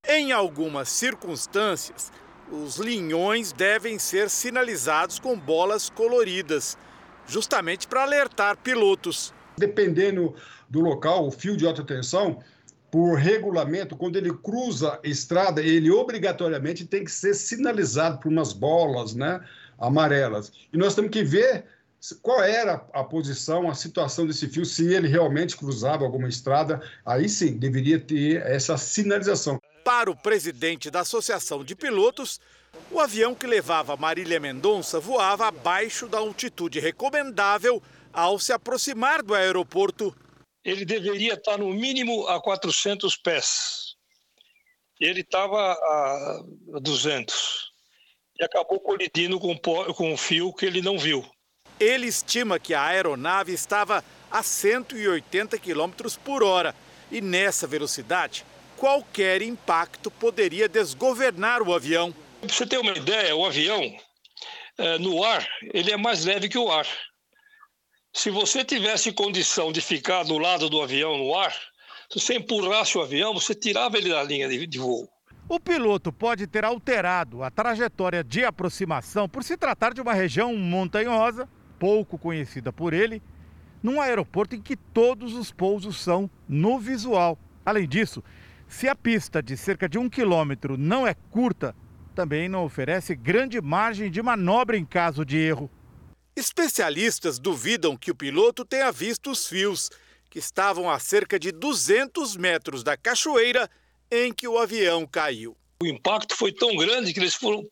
Em algumas circunstâncias, os linhões devem ser sinalizados com bolas coloridas, justamente para alertar pilotos. Dependendo do local, o fio de alta tensão por regulamento, quando ele cruza a estrada, ele obrigatoriamente tem que ser sinalizado por umas bolas né, amarelas. E nós temos que ver qual era a posição, a situação desse fio, se ele realmente cruzava alguma estrada, aí sim deveria ter essa sinalização. Para o presidente da Associação de Pilotos, o avião que levava Marília Mendonça voava abaixo da altitude recomendável ao se aproximar do aeroporto ele deveria estar no mínimo a 400 pés. Ele estava a 200 e acabou colidindo com, com um fio que ele não viu. Ele estima que a aeronave estava a 180 km por hora e nessa velocidade, qualquer impacto poderia desgovernar o avião. Para você ter uma ideia, o avião, é, no ar, ele é mais leve que o ar. Se você tivesse condição de ficar do lado do avião no ar, se você empurrasse o avião, você tirava ele da linha de, de voo. O piloto pode ter alterado a trajetória de aproximação por se tratar de uma região montanhosa, pouco conhecida por ele, num aeroporto em que todos os pousos são no visual. Além disso, se a pista de cerca de um quilômetro não é curta, também não oferece grande margem de manobra em caso de erro. Especialistas duvidam que o piloto tenha visto os fios, que estavam a cerca de 200 metros da cachoeira em que o avião caiu. O impacto foi tão grande que eles foram,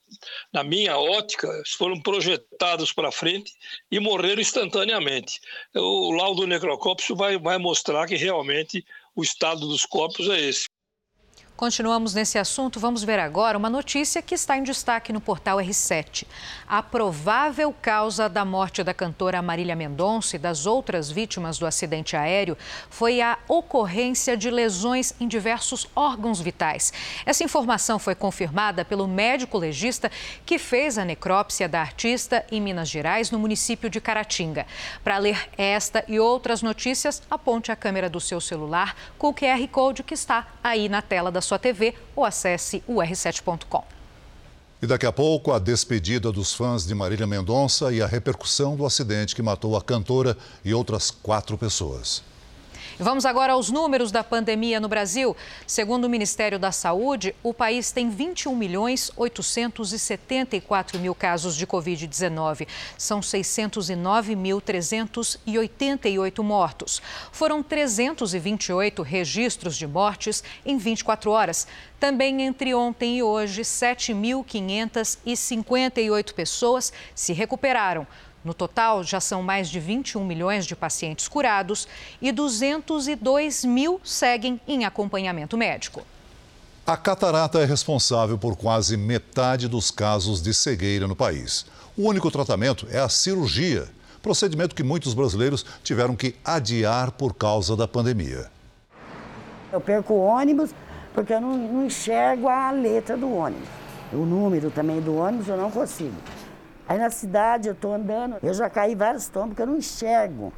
na minha ótica, foram projetados para frente e morreram instantaneamente. O laudo necrocópio vai, vai mostrar que realmente o estado dos corpos é esse. Continuamos nesse assunto. Vamos ver agora uma notícia que está em destaque no portal R7. A provável causa da morte da cantora Marília Mendonça e das outras vítimas do acidente aéreo foi a ocorrência de lesões em diversos órgãos vitais. Essa informação foi confirmada pelo médico legista que fez a necrópsia da artista em Minas Gerais, no município de Caratinga. Para ler esta e outras notícias, aponte a câmera do seu celular com o QR Code que está aí na tela da sua TV ou acesse o r7.com. E daqui a pouco, a despedida dos fãs de Marília Mendonça e a repercussão do acidente que matou a cantora e outras quatro pessoas. Vamos agora aos números da pandemia no Brasil. Segundo o Ministério da Saúde, o país tem 21 milhões 874 mil casos de Covid-19. São 609.388 mortos. Foram 328 registros de mortes em 24 horas. Também entre ontem e hoje, 7.558 pessoas se recuperaram. No total, já são mais de 21 milhões de pacientes curados e 202 mil seguem em acompanhamento médico. A catarata é responsável por quase metade dos casos de cegueira no país. O único tratamento é a cirurgia. procedimento que muitos brasileiros tiveram que adiar por causa da pandemia. Eu perco o ônibus porque eu não, não enxergo a letra do ônibus. O número também do ônibus eu não consigo. Aí na cidade eu estou andando, eu já caí vários tombos porque eu não enxergo.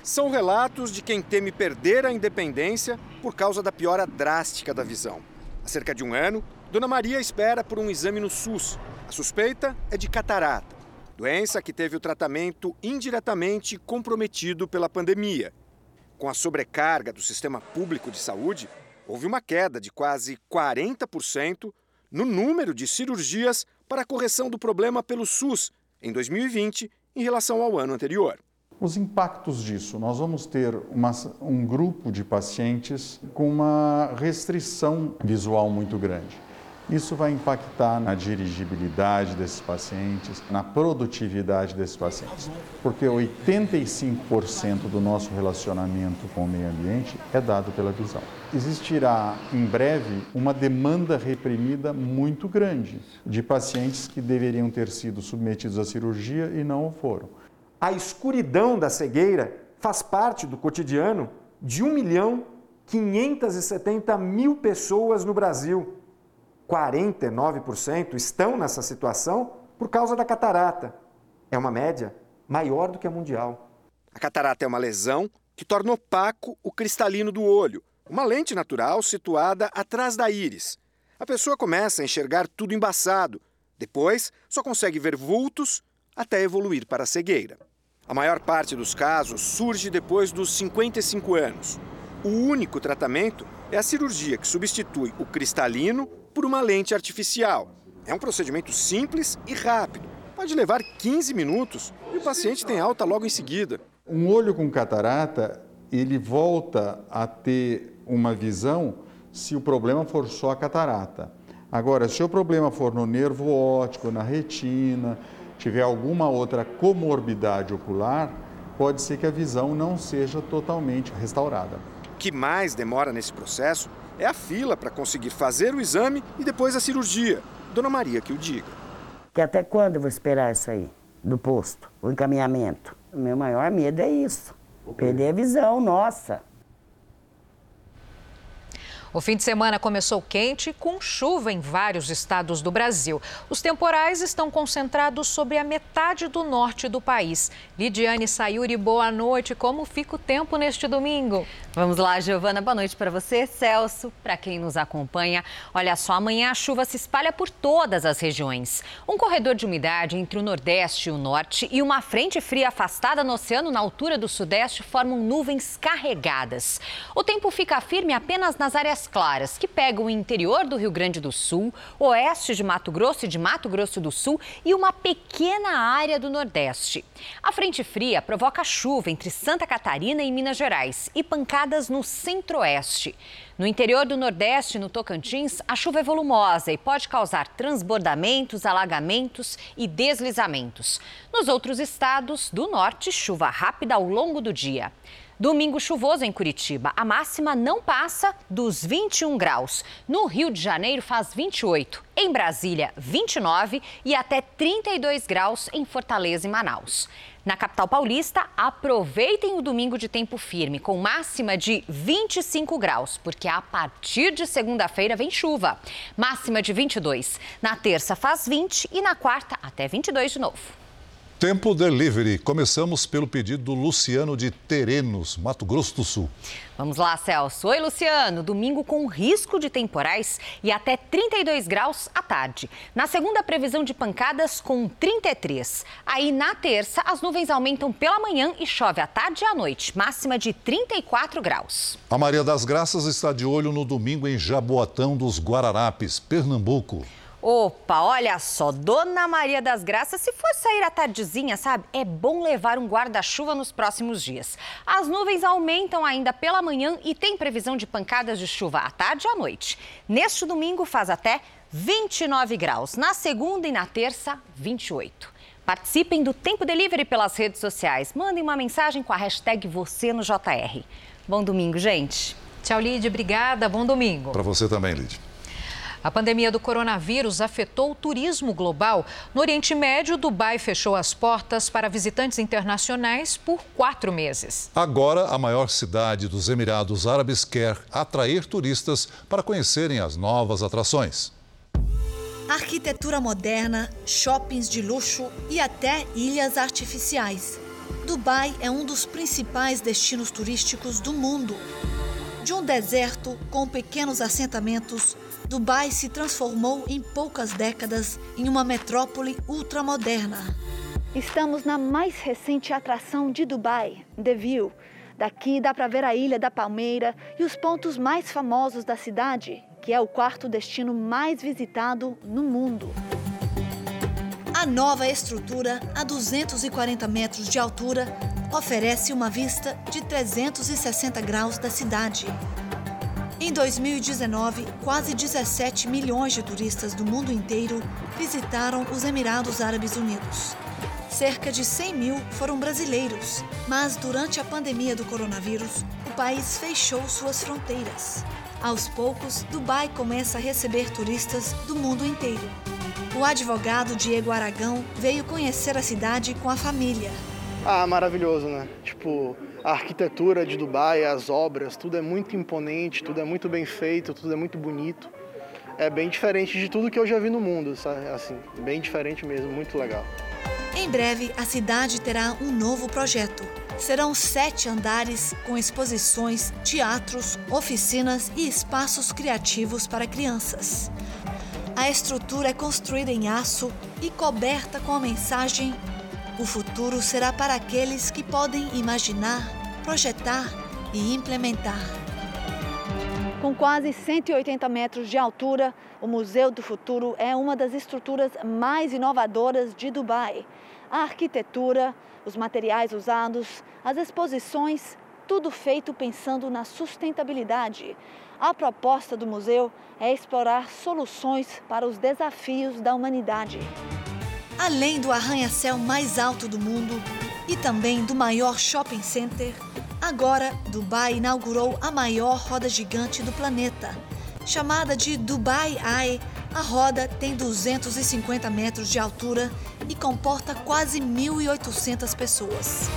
São relatos de quem teme perder a independência por causa da piora drástica da visão. Há cerca de um ano, Dona Maria espera por um exame no SUS. A suspeita é de catarata, doença que teve o tratamento indiretamente comprometido pela pandemia. Com a sobrecarga do sistema público de saúde, houve uma queda de quase 40% no número de cirurgias para a correção do problema pelo SUS em 2020 em relação ao ano anterior. Os impactos disso, nós vamos ter uma, um grupo de pacientes com uma restrição visual muito grande. Isso vai impactar na dirigibilidade desses pacientes, na produtividade desses pacientes, porque 85% do nosso relacionamento com o meio ambiente é dado pela visão. Existirá em breve uma demanda reprimida muito grande de pacientes que deveriam ter sido submetidos à cirurgia e não o foram. A escuridão da cegueira faz parte do cotidiano de 1 milhão 570 mil pessoas no Brasil 49% estão nessa situação por causa da catarata. É uma média maior do que a mundial. A catarata é uma lesão que torna opaco o cristalino do olho, uma lente natural situada atrás da íris. A pessoa começa a enxergar tudo embaçado, depois só consegue ver vultos até evoluir para a cegueira. A maior parte dos casos surge depois dos 55 anos. O único tratamento é a cirurgia que substitui o cristalino por uma lente artificial. É um procedimento simples e rápido. Pode levar 15 minutos e o paciente tem alta logo em seguida. Um olho com catarata, ele volta a ter uma visão se o problema for só a catarata. Agora, se o problema for no nervo óptico, na retina, tiver alguma outra comorbidade ocular, pode ser que a visão não seja totalmente restaurada. O que mais demora nesse processo é a fila para conseguir fazer o exame e depois a cirurgia. Dona Maria que o diga. Que até quando eu vou esperar isso aí? Do posto, o encaminhamento? O meu maior medo é isso. Perder a visão, nossa. O fim de semana começou quente, com chuva em vários estados do Brasil. Os temporais estão concentrados sobre a metade do norte do país. Lidiane Sayuri, boa noite. Como fica o tempo neste domingo? Vamos lá, Giovana. Boa noite para você, Celso, para quem nos acompanha. Olha só, amanhã a chuva se espalha por todas as regiões. Um corredor de umidade entre o Nordeste e o Norte e uma frente fria afastada no oceano na altura do Sudeste formam nuvens carregadas. O tempo fica firme apenas nas áreas claras, que pegam o interior do Rio Grande do Sul, oeste de Mato Grosso e de Mato Grosso do Sul e uma pequena área do Nordeste. A frente fria provoca chuva entre Santa Catarina e Minas Gerais e pancadas no centro-oeste. No interior do Nordeste no Tocantins, a chuva é volumosa e pode causar transbordamentos, alagamentos e deslizamentos. Nos outros estados do norte, chuva rápida ao longo do dia. Domingo chuvoso em Curitiba. A máxima não passa dos 21 graus. No Rio de Janeiro faz 28. Em Brasília, 29 e até 32 graus em Fortaleza e Manaus. Na capital paulista, aproveitem o domingo de tempo firme, com máxima de 25 graus, porque a partir de segunda-feira vem chuva. Máxima de 22. Na terça faz 20 e na quarta até 22 de novo. Tempo Delivery. Começamos pelo pedido do Luciano de Terenos, Mato Grosso do Sul. Vamos lá, Celso. Oi, Luciano. Domingo com risco de temporais e até 32 graus à tarde. Na segunda, previsão de pancadas com 33. Aí, na terça, as nuvens aumentam pela manhã e chove à tarde e à noite. Máxima de 34 graus. A Maria das Graças está de olho no domingo em Jaboatão dos Guararapes, Pernambuco. Opa, olha só, Dona Maria das Graças, se for sair à tardezinha, sabe, é bom levar um guarda-chuva nos próximos dias. As nuvens aumentam ainda pela manhã e tem previsão de pancadas de chuva à tarde e à noite. Neste domingo faz até 29 graus, na segunda e na terça, 28. Participem do Tempo Delivery pelas redes sociais. Mandem uma mensagem com a hashtag você no JR. Bom domingo, gente. Tchau, Lid. Obrigada. Bom domingo. Para você também, Lid. A pandemia do coronavírus afetou o turismo global. No Oriente Médio, Dubai fechou as portas para visitantes internacionais por quatro meses. Agora, a maior cidade dos Emirados Árabes quer atrair turistas para conhecerem as novas atrações. Arquitetura moderna, shoppings de luxo e até ilhas artificiais. Dubai é um dos principais destinos turísticos do mundo. De um deserto com pequenos assentamentos, Dubai se transformou em poucas décadas em uma metrópole ultramoderna. Estamos na mais recente atração de Dubai, The View. Daqui dá para ver a Ilha da Palmeira e os pontos mais famosos da cidade, que é o quarto destino mais visitado no mundo. A nova estrutura, a 240 metros de altura, oferece uma vista de 360 graus da cidade. Em 2019, quase 17 milhões de turistas do mundo inteiro visitaram os Emirados Árabes Unidos. Cerca de 100 mil foram brasileiros, mas durante a pandemia do coronavírus, o país fechou suas fronteiras. Aos poucos, Dubai começa a receber turistas do mundo inteiro. O advogado Diego Aragão veio conhecer a cidade com a família. Ah, maravilhoso, né? Tipo, a arquitetura de Dubai, as obras, tudo é muito imponente, tudo é muito bem feito, tudo é muito bonito. É bem diferente de tudo que eu já vi no mundo, sabe? Assim, bem diferente mesmo, muito legal. Em breve, a cidade terá um novo projeto. Serão sete andares com exposições, teatros, oficinas e espaços criativos para crianças. A estrutura é construída em aço e coberta com a mensagem: O futuro será para aqueles que podem imaginar, projetar e implementar. Com quase 180 metros de altura, o Museu do Futuro é uma das estruturas mais inovadoras de Dubai. A arquitetura, os materiais usados, as exposições, tudo feito pensando na sustentabilidade. A proposta do museu é explorar soluções para os desafios da humanidade. Além do arranha-céu mais alto do mundo e também do maior shopping center, agora Dubai inaugurou a maior roda gigante do planeta. Chamada de Dubai Eye, a roda tem 250 metros de altura e comporta quase 1.800 pessoas.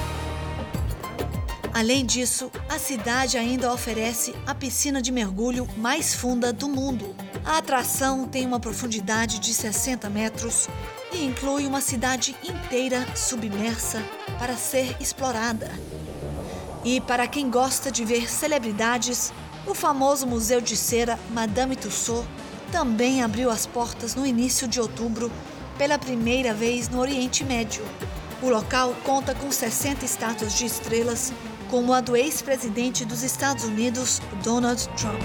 Além disso, a cidade ainda oferece a piscina de mergulho mais funda do mundo. A atração tem uma profundidade de 60 metros e inclui uma cidade inteira submersa para ser explorada. E para quem gosta de ver celebridades, o famoso Museu de Cera Madame Tussauds também abriu as portas no início de outubro pela primeira vez no Oriente Médio. O local conta com 60 estátuas de estrelas como a do ex-presidente dos Estados Unidos, Donald Trump.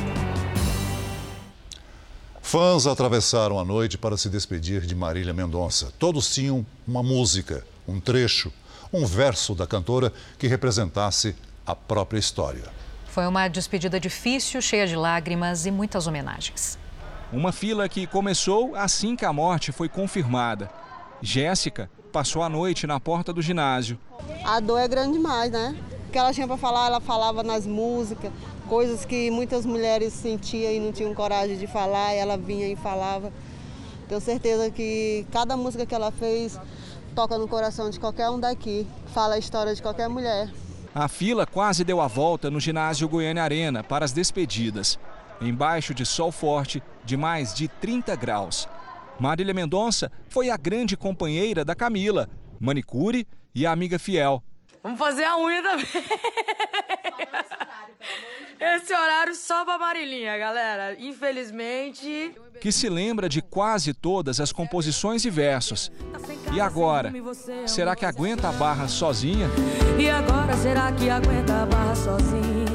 Fãs atravessaram a noite para se despedir de Marília Mendonça. Todos tinham uma música, um trecho, um verso da cantora que representasse a própria história. Foi uma despedida difícil, cheia de lágrimas e muitas homenagens. Uma fila que começou assim que a morte foi confirmada. Jéssica passou a noite na porta do ginásio. A dor é grande demais, né? Que ela tinha para falar, ela falava nas músicas, coisas que muitas mulheres sentiam e não tinham coragem de falar, e ela vinha e falava. Tenho certeza que cada música que ela fez toca no coração de qualquer um daqui, fala a história de qualquer mulher. A fila quase deu a volta no ginásio Goiânia Arena para as despedidas, embaixo de sol forte de mais de 30 graus. Marília Mendonça foi a grande companheira da Camila, manicure e amiga fiel. Vamos fazer a unha também. Esse horário só pra Marilinha, galera. Infelizmente. Que se lembra de quase todas as composições e versos. E agora? Será que aguenta a barra sozinha? E agora, será que aguenta a barra sozinha?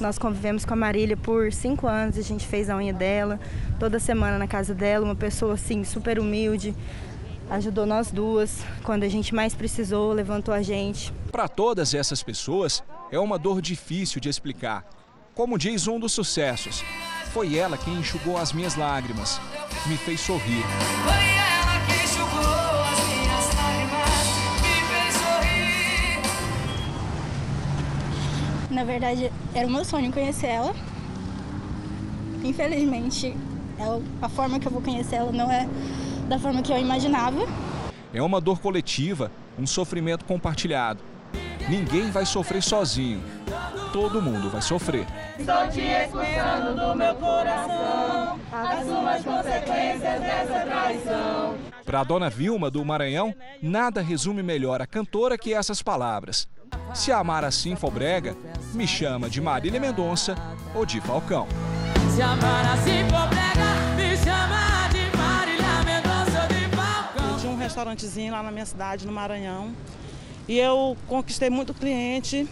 Nós convivemos com a Marília por cinco anos, a gente fez a unha dela, toda semana na casa dela, uma pessoa assim, super humilde, ajudou nós duas quando a gente mais precisou, levantou a gente. Para todas essas pessoas, é uma dor difícil de explicar. Como diz um dos sucessos, foi ela quem enxugou as minhas lágrimas, me fez sorrir. Foi ela quem enxugou as minhas lágrimas, me fez sorrir. Na verdade, era o meu sonho conhecer ela. Infelizmente, É a forma que eu vou conhecer ela não é da forma que eu imaginava. É uma dor coletiva, um sofrimento compartilhado. Ninguém vai sofrer sozinho. Todo mundo vai sofrer. Estou te expulsando do meu coração. Assuma as consequências dessa traição. Para a dona Vilma do Maranhão, nada resume melhor a cantora que essas palavras. Se amar assim for brega, me chama de Marília Mendonça ou de Falcão. Se amar assim for brega, restaurantezinho lá na minha cidade, no Maranhão. E eu conquistei muito cliente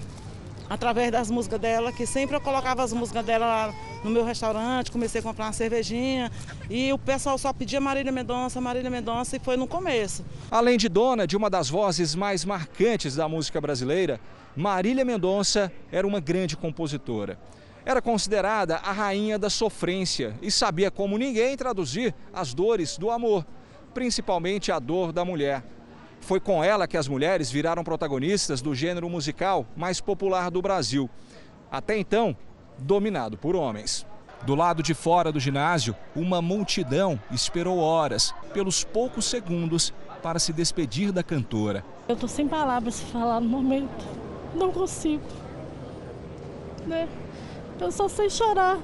através das músicas dela, que sempre eu colocava as músicas dela lá no meu restaurante, comecei a comprar uma cervejinha e o pessoal só pedia Marília Mendonça, Marília Mendonça e foi no começo. Além de dona de uma das vozes mais marcantes da música brasileira, Marília Mendonça era uma grande compositora. Era considerada a rainha da sofrência e sabia como ninguém traduzir as dores do amor, principalmente a dor da mulher. Foi com ela que as mulheres viraram protagonistas do gênero musical mais popular do Brasil. Até então, dominado por homens. Do lado de fora do ginásio, uma multidão esperou horas, pelos poucos segundos, para se despedir da cantora. Eu tô sem palavras para falar no momento. Não consigo. Né? Eu só sei chorar.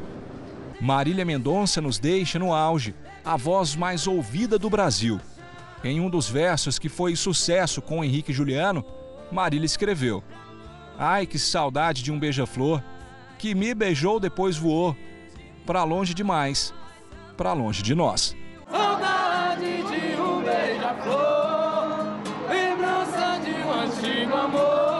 Marília Mendonça nos deixa no auge, a voz mais ouvida do Brasil. Em um dos versos que foi sucesso com Henrique Juliano, Marília escreveu: Ai, que saudade de um beija-flor, que me beijou depois voou, para longe demais, para longe de nós. Saudade de um beija-flor, lembrança de um antigo amor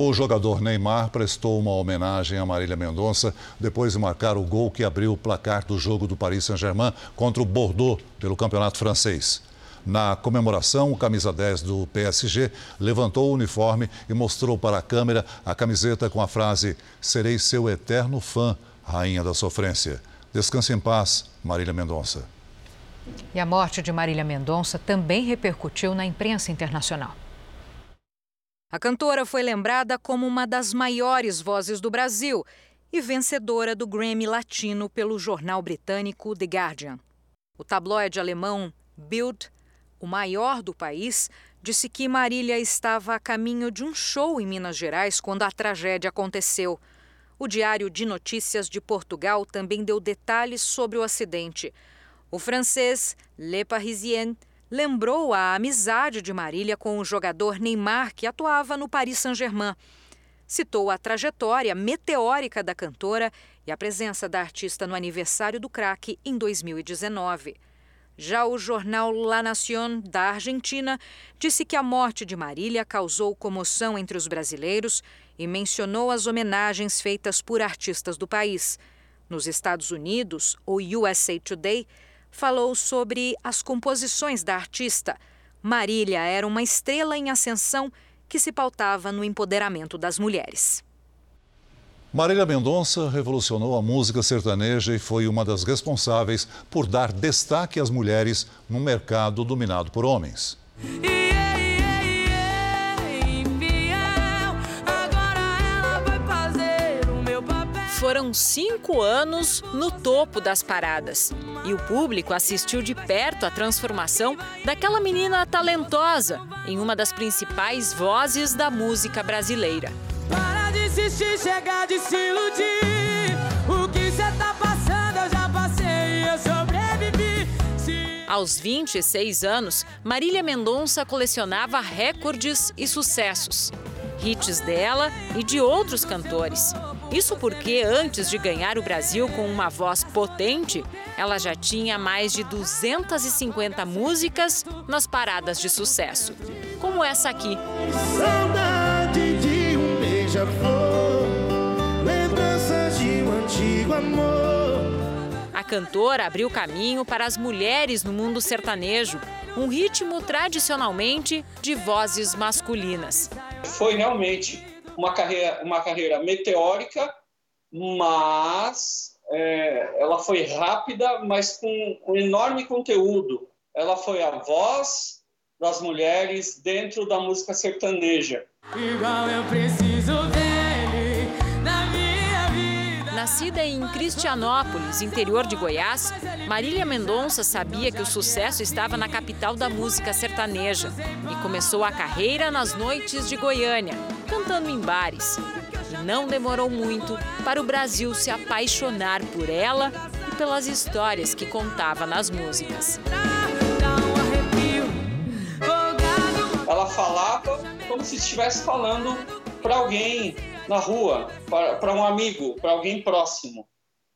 O jogador Neymar prestou uma homenagem a Marília Mendonça depois de marcar o gol que abriu o placar do jogo do Paris Saint-Germain contra o Bordeaux pelo Campeonato Francês. Na comemoração, o camisa 10 do PSG levantou o uniforme e mostrou para a câmera a camiseta com a frase: Serei seu eterno fã, rainha da sofrência. Descanse em paz, Marília Mendonça. E a morte de Marília Mendonça também repercutiu na imprensa internacional. A cantora foi lembrada como uma das maiores vozes do Brasil e vencedora do Grammy Latino pelo jornal britânico The Guardian. O tabloide alemão Bild, o maior do país, disse que Marília estava a caminho de um show em Minas Gerais quando a tragédia aconteceu. O Diário de Notícias de Portugal também deu detalhes sobre o acidente. O francês Le Parisien lembrou a amizade de Marília com o jogador Neymar, que atuava no Paris Saint-Germain. Citou a trajetória meteórica da cantora e a presença da artista no aniversário do craque em 2019. Já o jornal La Nación da Argentina disse que a morte de Marília causou comoção entre os brasileiros e mencionou as homenagens feitas por artistas do país. Nos Estados Unidos, o USA Today falou sobre as composições da artista. Marília era uma estrela em ascensão que se pautava no empoderamento das mulheres. Marília Mendonça revolucionou a música sertaneja e foi uma das responsáveis por dar destaque às mulheres num mercado dominado por homens. Foram cinco anos no topo das paradas. E o público assistiu de perto a transformação daquela menina talentosa em uma das principais vozes da música brasileira. Para de insistir, chega de se iludir. O que cê tá passando, eu já passei e eu sobrevivi. Se... Aos 26 anos, Marília Mendonça colecionava recordes e sucessos. Hits dela e de outros cantores. Isso porque, antes de ganhar o Brasil com uma voz potente, ela já tinha mais de 250 músicas nas paradas de sucesso. Como essa aqui. Saudade de um beija-flor, lembranças de um antigo amor. A cantora abriu caminho para as mulheres no mundo sertanejo, um ritmo tradicionalmente de vozes masculinas. Foi realmente uma carreira, uma carreira meteórica, mas é, ela foi rápida, mas com um enorme conteúdo. Ela foi a voz das mulheres dentro da música sertaneja. Igual eu preciso dele na minha vida. Nascida em Cristianópolis, interior de Goiás, Marília Mendonça sabia que o sucesso estava na capital da música sertaneja e começou a carreira nas noites de Goiânia, cantando em bares. E não demorou muito para o Brasil se apaixonar por ela e pelas histórias que contava nas músicas. Ela falava como se estivesse falando para alguém na rua, para um amigo, para alguém próximo.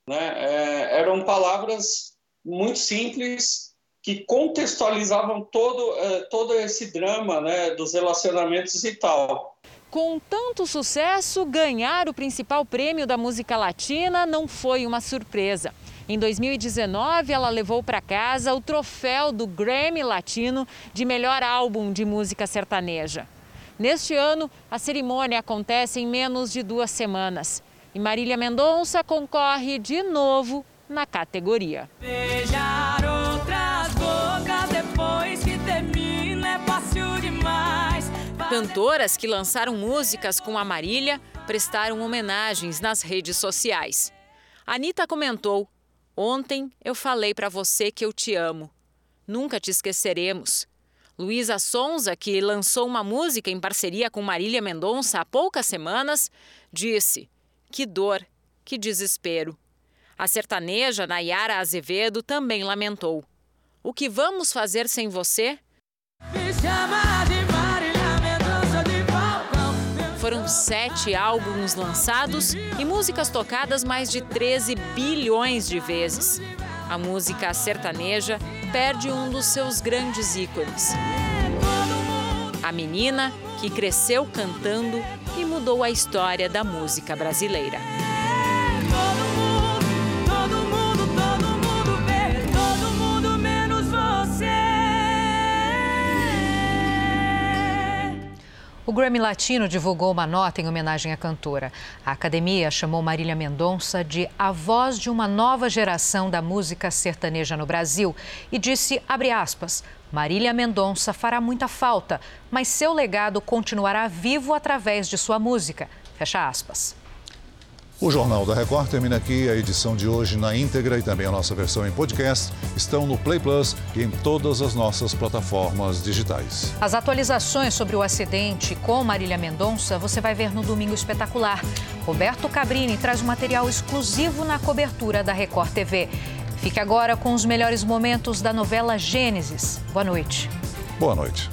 Né? É, eram palavras muito simples que contextualizavam todo, é, todo esse drama né, dos relacionamentos e tal. Com tanto sucesso, ganhar o principal prêmio da música latina não foi uma surpresa. Em 2019, ela levou para casa o troféu do Grammy Latino de melhor álbum de música sertaneja. Neste ano, a cerimônia acontece em menos de duas semanas. E Marília Mendonça concorre de novo na categoria. Cantoras que lançaram músicas com a Marília prestaram homenagens nas redes sociais. Anitta comentou: Ontem eu falei para você que eu te amo. Nunca te esqueceremos. Luísa Sonza, que lançou uma música em parceria com Marília Mendonça há poucas semanas, disse: Que dor, que desespero. A sertaneja Nayara Azevedo também lamentou: O que vamos fazer sem você? Me chama de Foram sete álbuns lançados e músicas tocadas mais de 13 bilhões de vezes. A música sertaneja perde um dos seus grandes ícones. A menina que cresceu cantando e mudou a história da música brasileira. O Grammy Latino divulgou uma nota em homenagem à cantora. A academia chamou Marília Mendonça de a voz de uma nova geração da música sertaneja no Brasil e disse, aspas, Marília Mendonça fará muita falta, mas seu legado continuará vivo através de sua música. Fecha aspas. O Jornal da Record termina aqui. A edição de hoje na íntegra e também a nossa versão em podcast estão no Play Plus e em todas as nossas plataformas digitais. As atualizações sobre o acidente com Marília Mendonça você vai ver no Domingo Espetacular. Roberto Cabrini traz um material exclusivo na cobertura da Record TV. Fique agora com os melhores momentos da novela Gênesis. Boa noite. Boa noite.